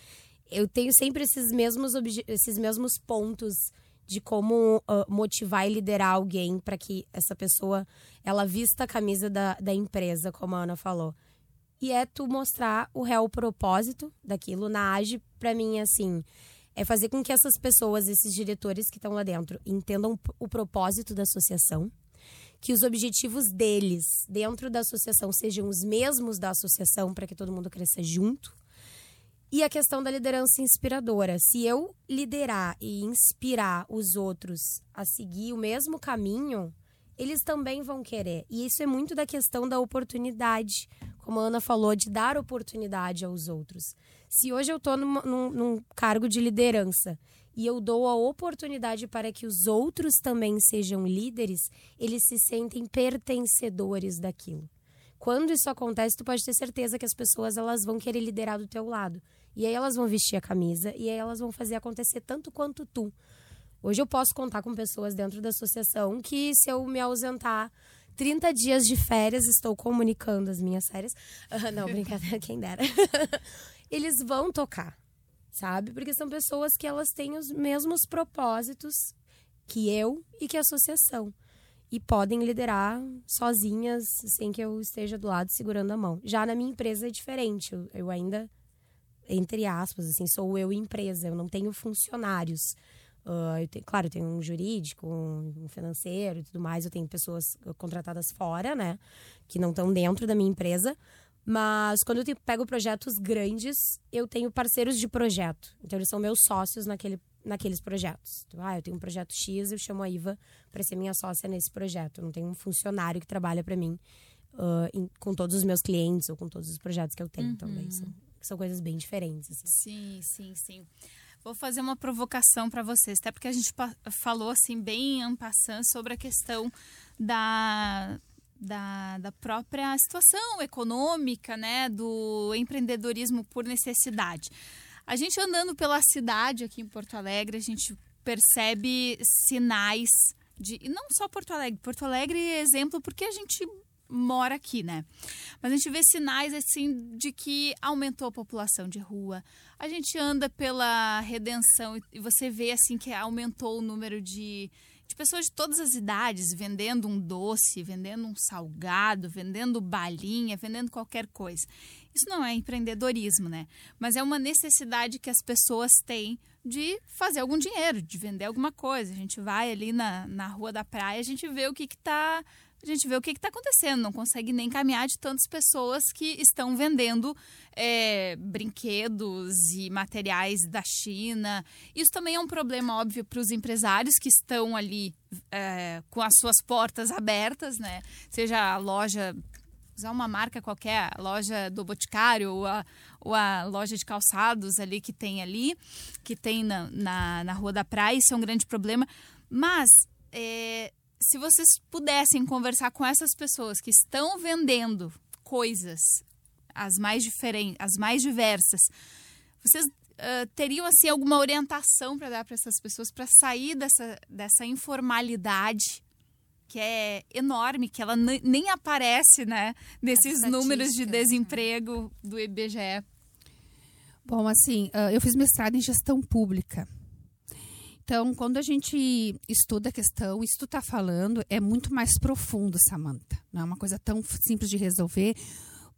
eu tenho sempre esses mesmos, esses mesmos pontos de como uh, motivar e liderar alguém para que essa pessoa ela vista a camisa da, da empresa, como a Ana falou. E é tu mostrar o real propósito daquilo na AGE, para mim, assim, é fazer com que essas pessoas, esses diretores que estão lá dentro, entendam o propósito da associação, que os objetivos deles dentro da associação sejam os mesmos da associação para que todo mundo cresça junto e a questão da liderança inspiradora. Se eu liderar e inspirar os outros a seguir o mesmo caminho, eles também vão querer. E isso é muito da questão da oportunidade, como a Ana falou, de dar oportunidade aos outros. Se hoje eu estou num, num cargo de liderança e eu dou a oportunidade para que os outros também sejam líderes, eles se sentem pertencedores daquilo. Quando isso acontece, tu pode ter certeza que as pessoas elas vão querer liderar do teu lado. E aí elas vão vestir a camisa e aí elas vão fazer acontecer tanto quanto tu. Hoje eu posso contar com pessoas dentro da associação que se eu me ausentar 30 dias de férias, estou comunicando as minhas férias. <laughs> Não, brincadeira, quem dera. <laughs> Eles vão tocar, sabe? Porque são pessoas que elas têm os mesmos propósitos que eu e que a associação. E podem liderar sozinhas, sem que eu esteja do lado segurando a mão. Já na minha empresa é diferente. eu ainda entre aspas, assim, sou eu empresa, eu não tenho funcionários. Uh, eu tenho, claro, eu tenho um jurídico, um financeiro e tudo mais, eu tenho pessoas contratadas fora, né, que não estão dentro da minha empresa. Mas quando eu tenho, pego projetos grandes, eu tenho parceiros de projeto. Então, eles são meus sócios naquele, naqueles projetos. Então, ah, eu tenho um projeto X, eu chamo a Iva para ser minha sócia nesse projeto. Eu não tenho um funcionário que trabalha para mim uh, em, com todos os meus clientes ou com todos os projetos que eu tenho. Uhum. Então, daí são são coisas bem diferentes. Assim. Sim, sim, sim. Vou fazer uma provocação para vocês, até porque a gente falou assim bem en passant sobre a questão da, da, da, própria situação econômica, né, do empreendedorismo por necessidade. A gente andando pela cidade aqui em Porto Alegre, a gente percebe sinais de, e não só Porto Alegre, Porto Alegre é exemplo porque a gente mora aqui, né? Mas a gente vê sinais assim de que aumentou a população de rua. A gente anda pela redenção e você vê assim que aumentou o número de, de pessoas de todas as idades vendendo um doce, vendendo um salgado, vendendo balinha, vendendo qualquer coisa. Isso não é empreendedorismo, né? Mas é uma necessidade que as pessoas têm de fazer algum dinheiro, de vender alguma coisa. A gente vai ali na, na rua da praia, a gente vê o que está a gente vê o que está acontecendo, não consegue nem caminhar de tantas pessoas que estão vendendo é, brinquedos e materiais da China. Isso também é um problema óbvio para os empresários que estão ali é, com as suas portas abertas, né? Seja a loja usar uma marca qualquer, a loja do Boticário ou a, ou a loja de calçados ali que tem ali, que tem na, na, na Rua da Praia, isso é um grande problema. Mas é, se vocês pudessem conversar com essas pessoas que estão vendendo coisas as mais diferentes, as mais diversas, vocês uh, teriam assim alguma orientação para dar para essas pessoas para sair dessa, dessa informalidade que é enorme, que ela nem aparece, né, nesses números de desemprego do IBGE. Bom, assim, eu fiz mestrado em gestão pública. Então, quando a gente estuda a questão, isso tu está falando é muito mais profundo, Samantha. Não é uma coisa tão simples de resolver.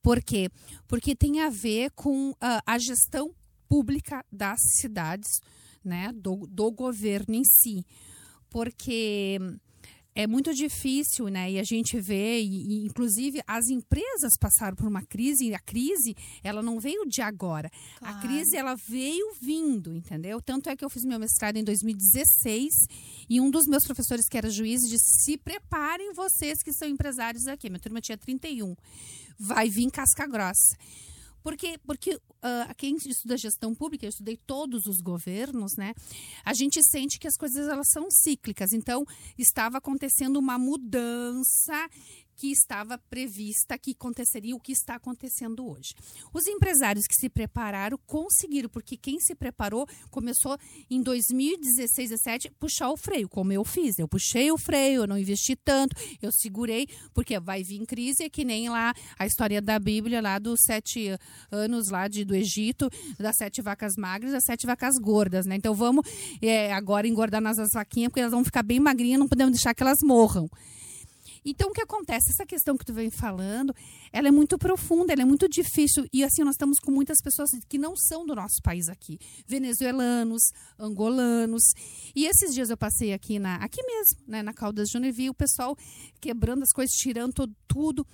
Por quê? Porque tem a ver com uh, a gestão pública das cidades, né, do, do governo em si. Porque é muito difícil, né? E a gente vê, e, e, inclusive as empresas passaram por uma crise, e a crise, ela não veio de agora. Claro. A crise, ela veio vindo, entendeu? Tanto é que eu fiz meu mestrado em 2016 e um dos meus professores, que era juiz, disse: se preparem vocês que são empresários aqui. Minha turma tinha 31. Vai vir casca grossa. Porque, porque uh, quem estuda gestão pública, eu estudei todos os governos, né? A gente sente que as coisas elas são cíclicas. Então, estava acontecendo uma mudança que estava prevista que aconteceria o que está acontecendo hoje. Os empresários que se prepararam conseguiram, porque quem se preparou começou em 2016, 17 puxar o freio, como eu fiz. Eu puxei o freio, eu não investi tanto, eu segurei, porque vai vir crise, é que nem lá a história da Bíblia, lá dos sete anos lá de, do Egito, das sete vacas magras, das sete vacas gordas, né? Então vamos é, agora engordar nossas vaquinhas, porque elas vão ficar bem magrinhas, não podemos deixar que elas morram. Então, o que acontece? Essa questão que tu vem falando, ela é muito profunda, ela é muito difícil. E assim, nós estamos com muitas pessoas que não são do nosso país aqui. Venezuelanos, angolanos. E esses dias eu passei aqui, na, aqui mesmo, né, na Caldas de Jonevi, o pessoal quebrando as coisas, tirando todo, tudo.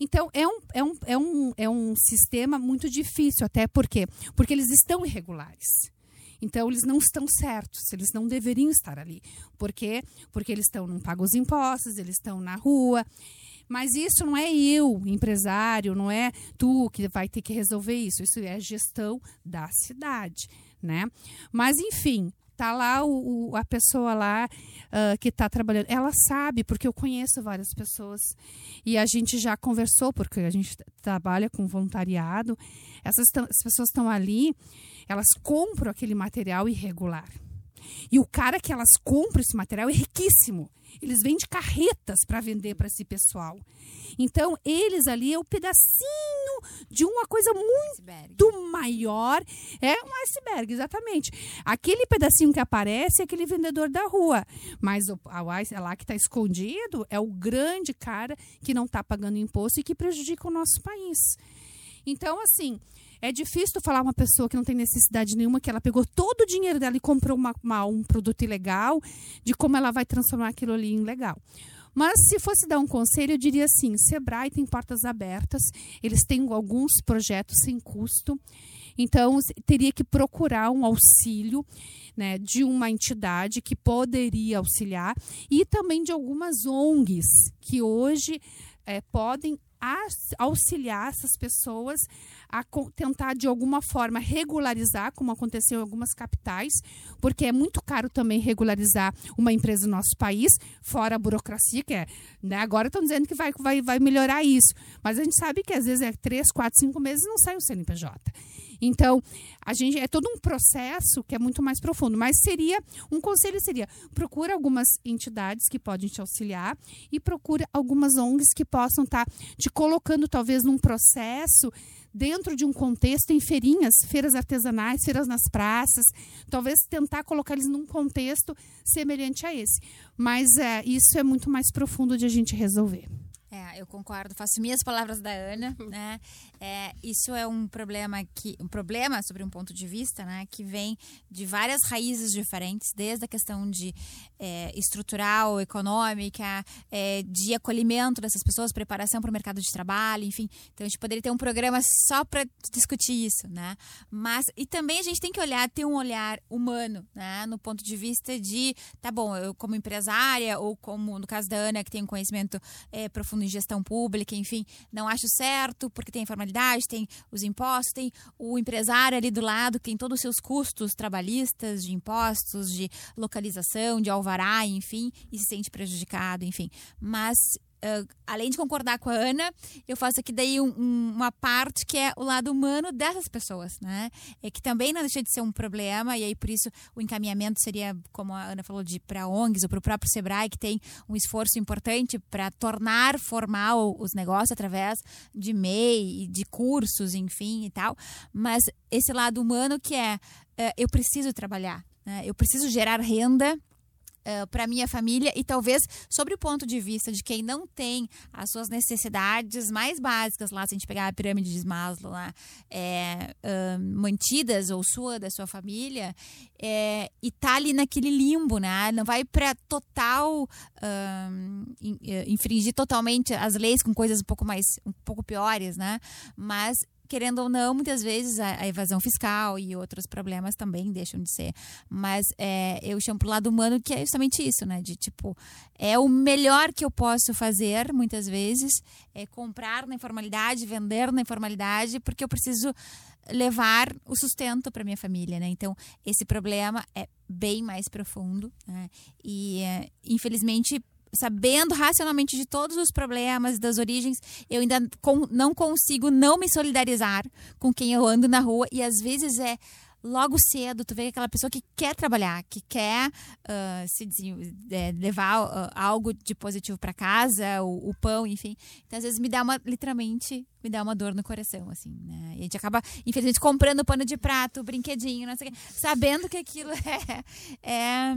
Então, é um, é, um, é, um, é um sistema muito difícil, até porque porque eles estão irregulares. Então, eles não estão certos, eles não deveriam estar ali. Por quê? Porque eles estão, não pagam os impostos, eles estão na rua. Mas isso não é eu, empresário, não é tu que vai ter que resolver isso. Isso é a gestão da cidade, né? Mas, enfim, tá lá o, o a pessoa lá uh, que está trabalhando. Ela sabe, porque eu conheço várias pessoas. E a gente já conversou, porque a gente trabalha com voluntariado. Essas, essas pessoas estão ali elas compram aquele material irregular. E o cara que elas compram esse material é riquíssimo. Eles vendem carretas para vender para esse pessoal. Então, eles ali é o um pedacinho de uma coisa muito iceberg. maior. É um iceberg, exatamente. Aquele pedacinho que aparece é aquele vendedor da rua. Mas o, a, a lá que está escondido é o grande cara que não está pagando imposto e que prejudica o nosso país. Então, assim, é difícil tu falar uma pessoa que não tem necessidade nenhuma, que ela pegou todo o dinheiro dela e comprou uma, uma, um produto ilegal, de como ela vai transformar aquilo ali em legal. Mas se fosse dar um conselho, eu diria assim: Sebrae tem portas abertas, eles têm alguns projetos sem custo. Então, teria que procurar um auxílio né, de uma entidade que poderia auxiliar e também de algumas ONGs que hoje é, podem auxiliar essas pessoas a tentar de alguma forma regularizar, como aconteceu em algumas capitais, porque é muito caro também regularizar uma empresa no nosso país, fora a burocracia, que é. Né, agora estão dizendo que vai, vai, vai melhorar isso. Mas a gente sabe que às vezes é três, quatro, cinco meses e não sai o CNPJ. Então, a gente é todo um processo que é muito mais profundo, mas seria um conselho seria: procura algumas entidades que podem te auxiliar e procura algumas ONGs que possam estar tá te colocando talvez num processo dentro de um contexto em feirinhas, feiras artesanais, feiras nas praças, talvez tentar colocar eles num contexto semelhante a esse. Mas é, isso é muito mais profundo de a gente resolver. É, eu concordo, faço minhas palavras da Ana, <laughs> né? É, isso é um problema que um problema sobre um ponto de vista, né, que vem de várias raízes diferentes, desde a questão de é, estrutural, econômica, é, de acolhimento dessas pessoas, preparação para o mercado de trabalho, enfim. Então a gente poderia ter um programa só para discutir isso, né? Mas e também a gente tem que olhar, ter um olhar humano, né, no ponto de vista de, tá bom, eu como empresária ou como no caso da Ana que tem um conhecimento é, profundo em gestão pública, enfim, não acho certo porque tem tem os impostos, tem o empresário ali do lado que tem todos os seus custos trabalhistas, de impostos, de localização, de alvará, enfim, e se sente prejudicado, enfim. Mas Uh, além de concordar com a Ana, eu faço aqui daí um, um, uma parte que é o lado humano dessas pessoas, né? É que também não deixa de ser um problema, e aí por isso o encaminhamento seria, como a Ana falou, de para ONGs ou para o próprio Sebrae, que tem um esforço importante para tornar formal os negócios através de MEI, de cursos, enfim e tal. Mas esse lado humano que é, uh, eu preciso trabalhar, né? eu preciso gerar renda uh, para minha família e talvez sobre o ponto de vista de quem não tem as suas necessidades mais básicas lá, se a gente pegar a pirâmide de Maslow lá, é, uh, mantidas ou sua da sua família, é, e tá ali naquele limbo, né? Não vai para total uh, infringir totalmente as leis com coisas um pouco mais um pouco piores, né? Mas querendo ou não, muitas vezes a, a, evasão fiscal e outros problemas também deixam de ser. Mas é, eu chamo pro lado humano que é justamente isso, né? De tipo, é o melhor que eu posso fazer, muitas vezes, é comprar na informalidade, vender na informalidade, porque eu preciso levar o sustento para minha família, né? Então, esse problema é bem mais profundo, né? E, é, infelizmente, sabendo racionalmente de todos os problemas, das origens, eu ainda com, não consigo não me solidarizar com quem eu ando na rua e às vezes é logo cedo tu vê aquela pessoa que quer trabalhar, que quer uh, se é, levar uh, algo de positivo para casa, o, o, pão, enfim. Então às vezes me dá uma literalmente me dá uma dor no coração assim, né? E a gente acaba infelizmente comprando pano de prato, brinquedinho, não sei o quê, sabendo que aquilo <laughs> é, é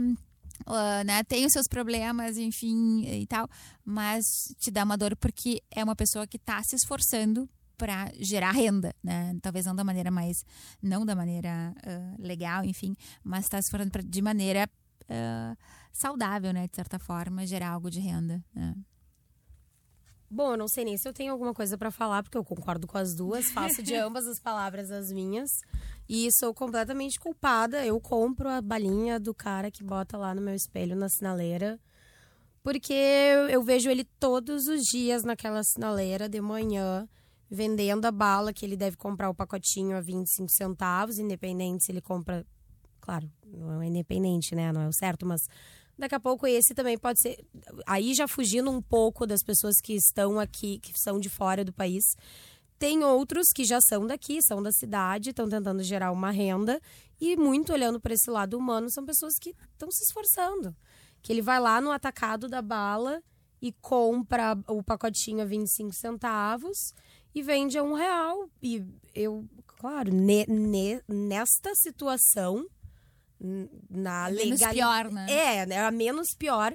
Uh, né, tem os seus problemas, enfim, e tal, mas te dá uma dor porque é uma pessoa que está se esforçando para gerar renda, né? Talvez não da maneira mais, não da maneira uh, legal, enfim, mas está se esforçando pra, de maneira uh, saudável, né? De certa forma, gerar algo de renda, né? Bom, eu não sei nem se eu tenho alguma coisa para falar, porque eu concordo com as duas, faço de <laughs> ambas as palavras as minhas. E sou completamente culpada. Eu compro a balinha do cara que bota lá no meu espelho na sinaleira. Porque eu vejo ele todos os dias naquela sinaleira de manhã, vendendo a bala que ele deve comprar o pacotinho a 25 centavos, independente se ele compra. Claro, não é independente, né? Não é o certo, mas Daqui a pouco esse também pode ser. Aí já fugindo um pouco das pessoas que estão aqui, que são de fora do país. Tem outros que já são daqui, são da cidade, estão tentando gerar uma renda. E muito olhando para esse lado humano, são pessoas que estão se esforçando. Que ele vai lá no atacado da bala e compra o pacotinho a 25 centavos e vende a um real. E eu, claro, ne, ne, nesta situação na é menos pior, né? É, né? A menos pior.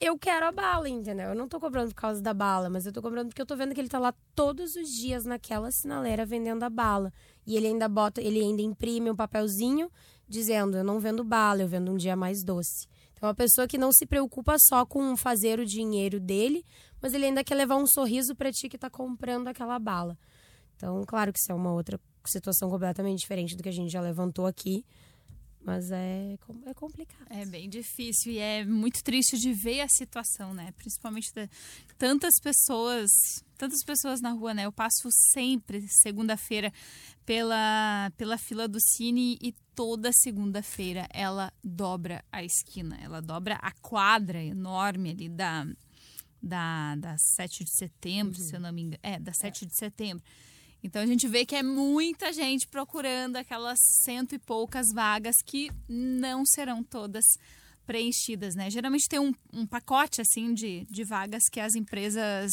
Eu quero a bala, entendeu? Eu não tô cobrando por causa da bala, mas eu tô cobrando porque eu tô vendo que ele tá lá todos os dias naquela sinaleira vendendo a bala. E ele ainda bota, ele ainda imprime um papelzinho dizendo: Eu não vendo bala, eu vendo um dia mais doce. Então, é uma pessoa que não se preocupa só com fazer o dinheiro dele, mas ele ainda quer levar um sorriso para ti que tá comprando aquela bala. Então, claro que isso é uma outra situação completamente diferente do que a gente já levantou aqui. Mas é, é complicado. É bem difícil e é muito triste de ver a situação, né? Principalmente de tantas pessoas, tantas pessoas na rua, né? Eu passo sempre segunda-feira pela pela fila do Cine e toda segunda-feira ela dobra a esquina, ela dobra a quadra enorme ali da da, da 7 de setembro, uhum. se eu não me engano. É, da 7 é. de setembro. Então a gente vê que é muita gente procurando aquelas cento e poucas vagas que não serão todas preenchidas, né? Geralmente tem um, um pacote assim de, de vagas que as empresas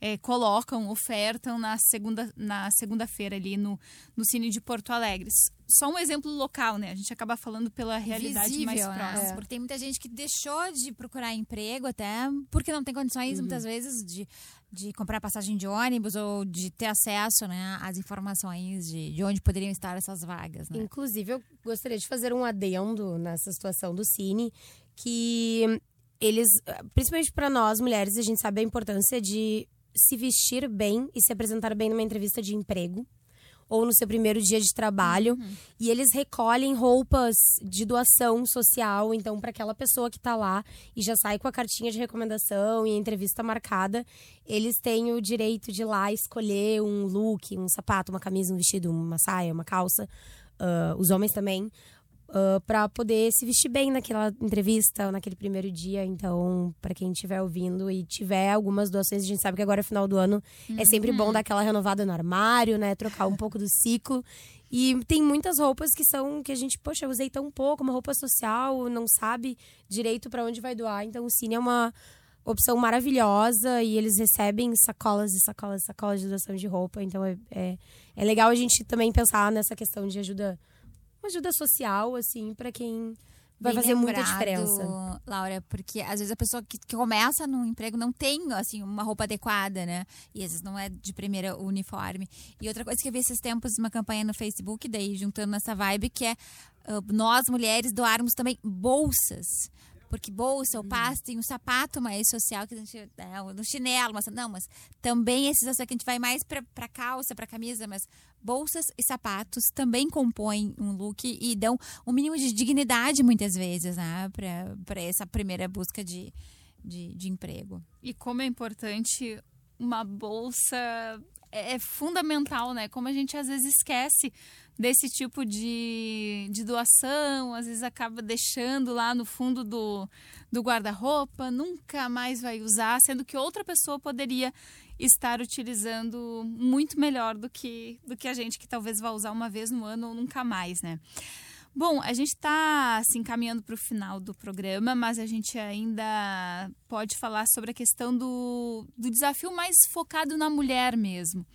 é, colocam, ofertam na segunda na segunda-feira ali no, no Cine de Porto Alegre. Só um exemplo local, né? A gente acaba falando pela realidade Visível, mais né? próxima. Porque tem muita gente que deixou de procurar emprego até porque não tem condições, muitas vezes, de, de comprar passagem de ônibus ou de ter acesso né, às informações de, de onde poderiam estar essas vagas. Né? Inclusive, eu gostaria de fazer um adendo nessa situação do Cine, que eles, principalmente para nós mulheres, a gente sabe a importância de se vestir bem e se apresentar bem numa entrevista de emprego ou no seu primeiro dia de trabalho. E eles recolhem roupas de doação social. Então, para aquela pessoa que está lá e já sai com a cartinha de recomendação e a entrevista marcada, eles têm o direito de ir lá escolher um look, um sapato, uma camisa, um vestido, uma saia, uma calça. ah, os homens também. Para poder se vestir bem naquela entrevista, naquele primeiro dia. Então, para quem estiver ouvindo e tiver algumas doações, a gente sabe que agora é final do ano, é sempre bom dar aquela renovada no armário, né? Trocar um pouco do ciclo. E tem muitas roupas que são que a gente, poxa, eu usei tão pouco, uma roupa social, não sabe direito para onde vai doar. Então, o Cine é uma opção maravilhosa e eles recebem sacolas e sacolas e sacolas de doação de roupa. Então, é, é, é legal a gente também pensar nessa questão de ajuda, uma ajuda social, assim, para quem vai Bem fazer muita lembrado, diferença. Laura, porque às vezes a pessoa que, que começa num emprego não tem assim uma roupa adequada, né? E às vezes não é de primeira uniforme. E outra coisa que eu vi esses tempos, uma campanha no Facebook, daí juntando nessa vibe, que é ah, nós mulheres doarmos também bolsas. Porque bolsa, o passe, tem um sapato mais social que a gente. É, no chinelo, mas não, mas também esses assim, que a gente vai mais pra calça, pra camisa, mas bolsas e sapatos também compõem um look e dão um mínimo de dignidade muitas vezes, né? Pra essa primeira busca de, de, de emprego. E como é importante uma bolsa é, é fundamental, né? Como a gente às vezes esquece desse tipo de, de doação, às vezes acaba deixando lá no fundo do, do guarda-roupa, nunca mais vai usar, sendo que outra pessoa poderia estar utilizando muito melhor do que, do que a gente que talvez vá usar uma vez no ano ou nunca mais, né? Bom, a gente está assim, caminhando para o final do programa, mas a gente ainda pode falar sobre a questão do, do desafio mais focado na mulher mesmo.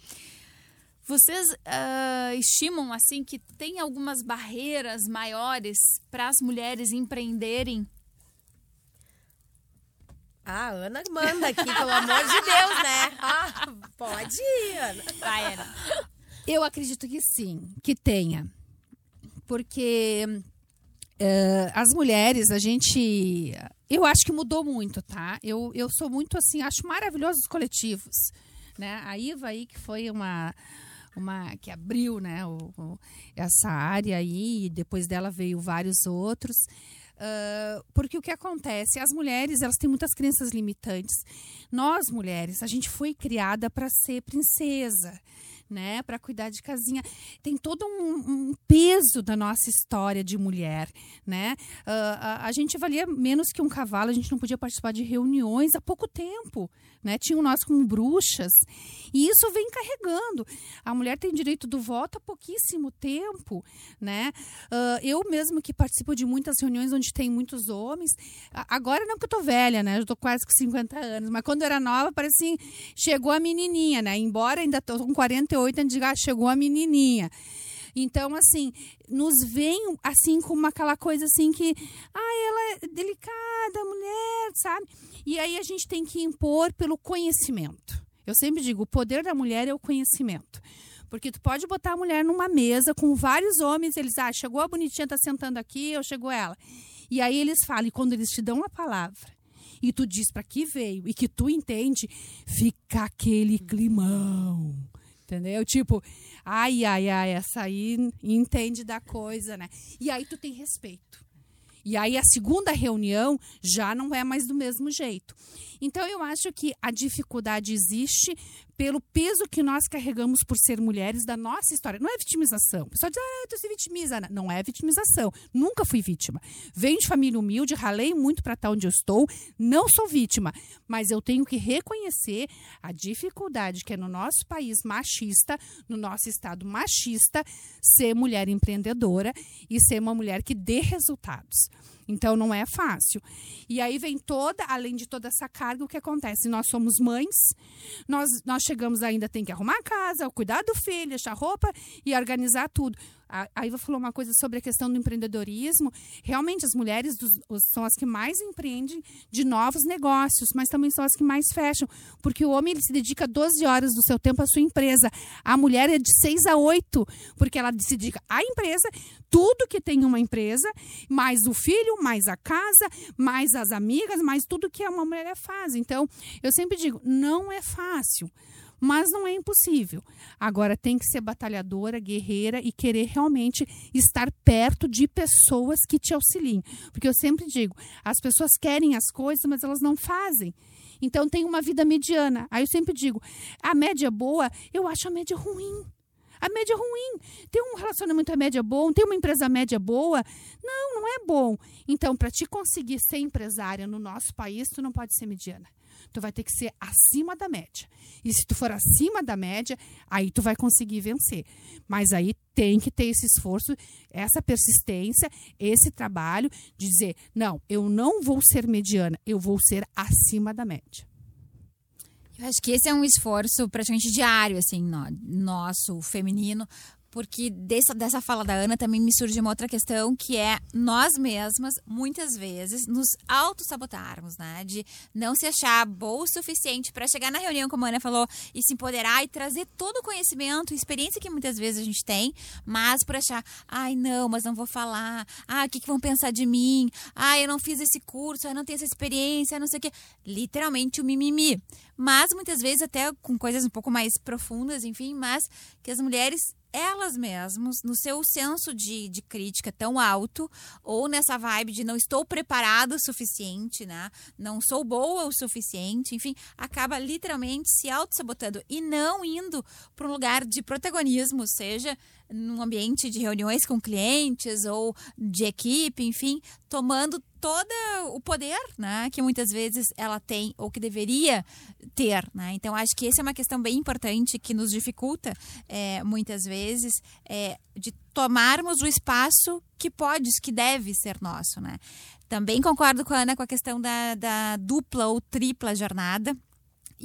Vocês ah, estimam assim que tem algumas barreiras maiores para as mulheres empreenderem? Ah, Ana manda aqui, pelo amor de Deus, né? Ah, pode ir, Ana. Vai, Ana. Eu acredito que sim, que tenha. Porque eh, as mulheres, a gente. Eu acho que mudou muito, tá? Eu, eu sou muito assim, acho maravilhosos os coletivos. Né? A Iva aí, que foi uma. Uma que abriu né, o- o- essa área aí, e depois dela veio vários outros. Ah, porque o que acontece? As mulheres, elas têm muitas crenças limitantes. Nós, mulheres, a gente foi criada para ser princesa, né? Para cuidar de casinha. Tem todo um, um peso da nossa história de mulher, né? Ah, a, a gente valia menos que um cavalo, a gente não podia participar de reuniões há pouco tempo, né? Tinham nós como bruxas. E isso vem carregando. A mulher tem direito do voto há pouquíssimo tempo, né? Ah, eu mesmo que participo de muitas reuniões onde tem muitos homens, agora não que eu tô velha, né? Eu tô quase com 50 anos, mas quando eu era nova, parecia assim, chegou a menininha, né? Embora ainda tô com 48, a diga, ah, chegou a menininha. Então, assim, nos vem assim como aquela coisa assim que, ah, ela é delicada, mulher, sabe? E aí a gente tem que impor pelo conhecimento. Eu sempre digo, o poder da mulher é o conhecimento. Porque tu pode botar a mulher numa mesa com vários homens, eles, ah, chegou a bonitinha, tá sentando aqui, ou chegou ela. E aí eles falam, e quando eles te dão a palavra, e tu diz para que veio, e que tu entende, fica aquele climão. Entendeu? Tipo, ai, ai, ai, essa aí entende da coisa, né? E aí tu tem respeito. E aí a segunda reunião já não é mais do mesmo jeito. Então eu acho que a dificuldade existe pelo peso que nós carregamos por ser mulheres da nossa história. Não é vitimização. O pessoal diz, ah, tu se vitimiza. Ana." Não é vitimização. Nunca fui vítima. Venho de família humilde, ralei muito para estar onde eu estou. Não sou vítima. Mas eu tenho que reconhecer a dificuldade que é no nosso país machista, no nosso estado machista, ser mulher empreendedora e ser uma mulher que dê resultados. Então não é fácil. E aí vem toda, além de toda essa carga, o que acontece? Nós somos mães, nós, nós chegamos ainda, tem que arrumar a casa, cuidar do filho, deixar roupa e organizar tudo. A, Iva falou uma coisa sobre a questão do empreendedorismo. Realmente, as mulheres dos, os, são as que mais empreendem de novos negócios, mas também são as que mais fecham, porque o homem ele se dedica 12 horas do seu tempo à sua empresa. A mulher é de 6 a 8, porque ela se dedica à empresa, tudo que tem uma empresa, mais o filho, mais a casa, mais as amigas, mais tudo que uma mulher faz. Então, eu sempre digo, não é fácil mas não é impossível. Agora tem que ser batalhadora, guerreira e querer realmente estar perto de pessoas que te auxiliem. Porque eu sempre digo, as pessoas querem as coisas, mas elas não fazem. Então tem uma vida mediana. Aí eu sempre digo, a média boa, eu acho a média ruim. A média ruim. Tem um relacionamento a média bom, tem uma empresa média boa. Não, não é bom. Então, para te conseguir ser empresária no nosso país, tu não pode ser mediana tu vai ter que ser acima da média. E se tu for acima da média, aí tu vai conseguir vencer. Mas aí tem que ter esse esforço, essa persistência, esse trabalho de dizer, não, eu não vou ser mediana, eu vou ser acima da média. Eu acho que esse é um esforço praticamente diário, assim, no, nosso feminino, porque dessa, dessa fala da Ana também me surge uma outra questão que é nós mesmas, muitas vezes, nos auto-sabotarmos, né? De não se achar boa o suficiente para chegar na reunião, como a Ana falou, e se empoderar e trazer todo o conhecimento, experiência que muitas vezes a gente tem, mas por achar, ai não, mas não vou falar, ah, o que, que vão pensar de mim? Ah, eu não fiz esse curso, eu não tenho essa experiência, não sei o quê. Literalmente o mimimi. Mas muitas vezes até com coisas um pouco mais profundas, enfim, mas que as mulheres elas mesmas, no seu senso de, de crítica tão alto, ou nessa vibe de não estou preparada o suficiente, né? Não sou boa o suficiente, enfim, acaba literalmente se auto-sabotando e não indo para um lugar de protagonismo, seja num ambiente de reuniões com clientes ou de equipe, enfim, tomando todo o poder, né, que muitas vezes ela tem ou que deveria ter, né? Então acho que essa é uma questão bem importante que nos dificulta é, muitas vezes é, de tomarmos o espaço que pode, que deve ser nosso, né? Também concordo com a Ana com a questão da, da dupla ou tripla jornada.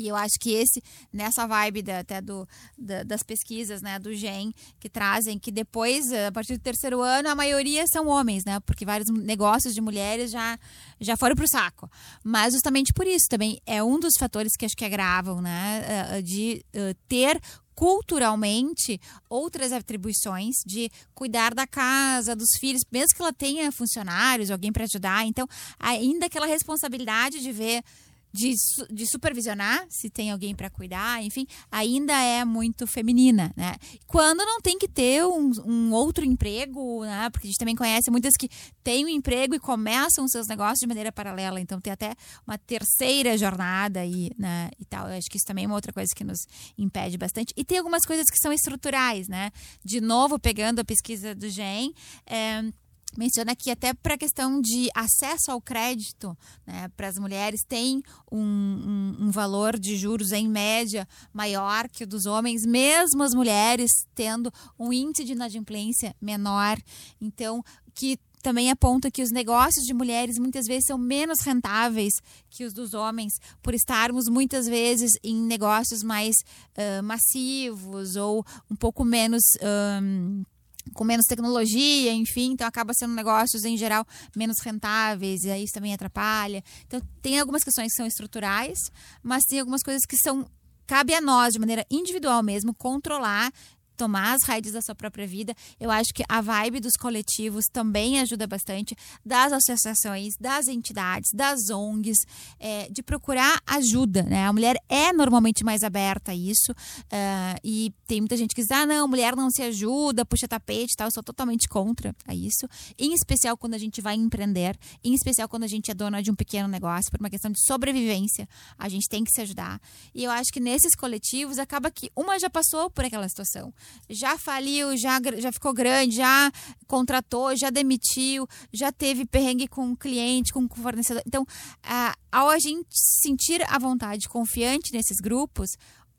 E eu acho que esse, nessa vibe da, até do, da, das pesquisas, né, do GEM, que trazem que depois, a partir do terceiro ano, a maioria são homens, né? Porque vários negócios de mulheres já, já foram pro saco. Mas justamente por isso também é um dos fatores que acho que agravam, né? Eh, de uh, ter culturalmente outras atribuições de cuidar da casa, dos filhos, mesmo que ela tenha funcionários, alguém para ajudar. Então, ainda aquela responsabilidade de ver de, de supervisionar, se tem alguém para cuidar, enfim, ainda é muito feminina, né? Quando não tem que ter um, um, outro emprego, né? Porque a gente também conhece muitas que têm um emprego e começam seus negócios de maneira paralela, então tem até uma terceira jornada e, né, e tal. Eu acho que isso também é uma outra coisa que nos impede bastante. E tem algumas coisas que são estruturais, né? De novo, pegando a pesquisa do GEM, é, menciona que até para a questão de acesso ao crédito né, para as mulheres tem um, um, um, valor de juros em média maior que o dos homens, mesmo as mulheres tendo um índice de inadimplência menor. Então, que também aponta que os negócios de mulheres muitas vezes são menos rentáveis que os dos homens, por estarmos muitas vezes em negócios mais uh, massivos ou um pouco menos. Um, com menos tecnologia, enfim, então acaba sendo negócios em geral menos rentáveis, e aí isso também atrapalha. Então tem algumas questões que são estruturais, mas tem algumas coisas que são cabe a nós de maneira individual mesmo controlar tomar as rédeas da sua própria vida. Eu acho que a vibe dos coletivos também ajuda bastante, das associações, das entidades, das ONGs, é, de procurar ajuda. Né? A mulher é normalmente mais aberta a isso, uh, e tem muita gente que diz: ah, não, mulher não se ajuda, puxa tapete e tal. Eu sou totalmente contra a isso, em especial quando a gente vai empreender, em especial quando a gente é dona de um pequeno negócio, por uma questão de sobrevivência, a gente tem que se ajudar. E eu acho que nesses coletivos acaba que uma já passou por aquela situação já faliu, já, já ficou grande, já contratou, já demitiu, já teve perrengue com cliente, com fornecedor. Então, ao a gente sentir a vontade confiante nesses grupos,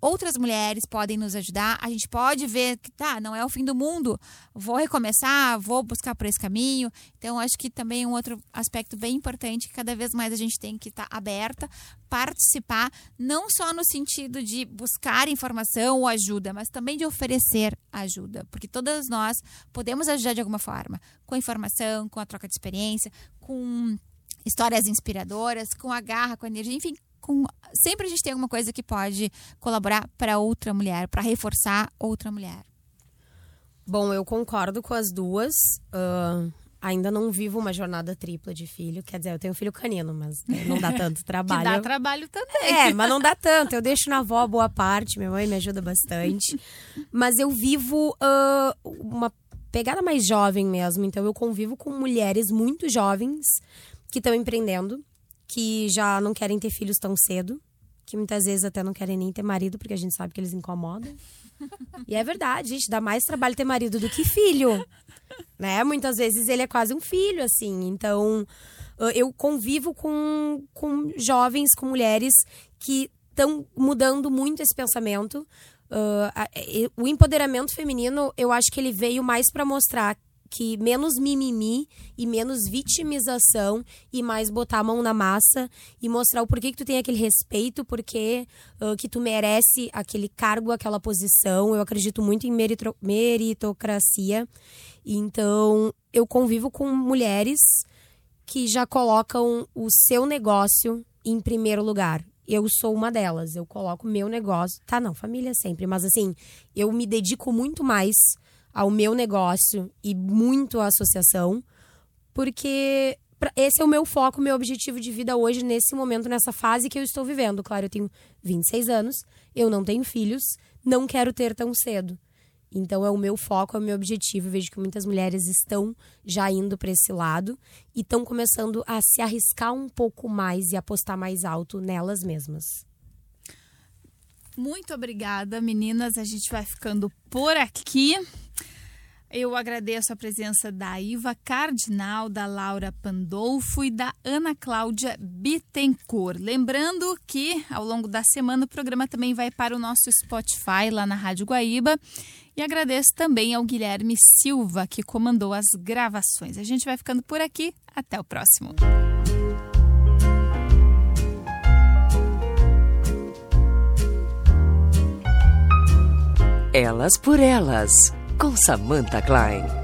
outras mulheres podem nos ajudar. A gente pode ver que tá, não é o fim do mundo. Vou recomeçar, vou buscar por esse caminho. Então, acho que também um outro aspecto bem importante que cada vez mais a gente tem que estar tá aberta, participar, não só no sentido de buscar informação ou ajuda, mas também de oferecer ajuda, porque todas nós podemos ajudar de alguma forma, com informação, com a troca de experiência, com histórias inspiradoras, com a garra, com a energia, enfim, com sempre a gente tem alguma coisa que pode colaborar para outra mulher, para reforçar outra mulher. Bom, eu concordo com as duas. Uh, ainda não vivo uma jornada tripla de filho. Quer dizer, eu tenho filho canino, mas não dá tanto <laughs> trabalho. dá trabalho também. É, mas não dá tanto. Eu deixo na avó boa parte. Minha mãe me ajuda bastante. Mas eu vivo uh, uma pegada mais jovem mesmo. Então, eu convivo com mulheres muito jovens que estão empreendendo que já não querem ter filhos tão cedo, que muitas vezes até não querem nem ter marido, porque a gente sabe que eles incomodam. <laughs> E é verdade, gente, dá mais trabalho ter marido do que filho. Né? Muitas vezes ele é quase um filho, assim. Então, eu convivo com, com jovens, com mulheres que estão mudando muito esse pensamento. Uh, o empoderamento feminino, eu acho que ele veio mais para mostrar que menos mimimi e menos vitimização e mais botar a mão na massa e mostrar o porquê que tu tem aquele respeito, porque uh, que tu merece aquele cargo, aquela posição. Eu acredito muito em meritocracia. Então, eu convivo com mulheres que já colocam o seu negócio em primeiro lugar. Eu sou uma delas. Eu coloco meu negócio. Tá, não, família sempre, mas assim, eu me dedico muito mais ao meu negócio e muito à associação, porque esse é o meu foco, meu objetivo de vida hoje, nesse momento, nessa fase que eu estou vivendo. Claro, eu tenho 26 anos, eu não tenho filhos, não quero ter tão cedo. Então, é o meu foco, é o meu objetivo. Vejo que muitas mulheres estão já indo para esse lado e estão começando a se arriscar um pouco mais e apostar mais alto nelas mesmas. Muito obrigada, meninas. A gente vai ficando por aqui. Eu agradeço a presença da Iva Cardinal, da Laura Pandolfo e da Ana Cláudia Bittencourt. Lembrando que ao longo da semana o programa também vai para o nosso Spotify lá na Rádio Guaíba. E agradeço também ao Guilherme Silva, que comandou as gravações. A gente vai ficando por aqui. Até o próximo. Elas por Elas com Samantha Klein.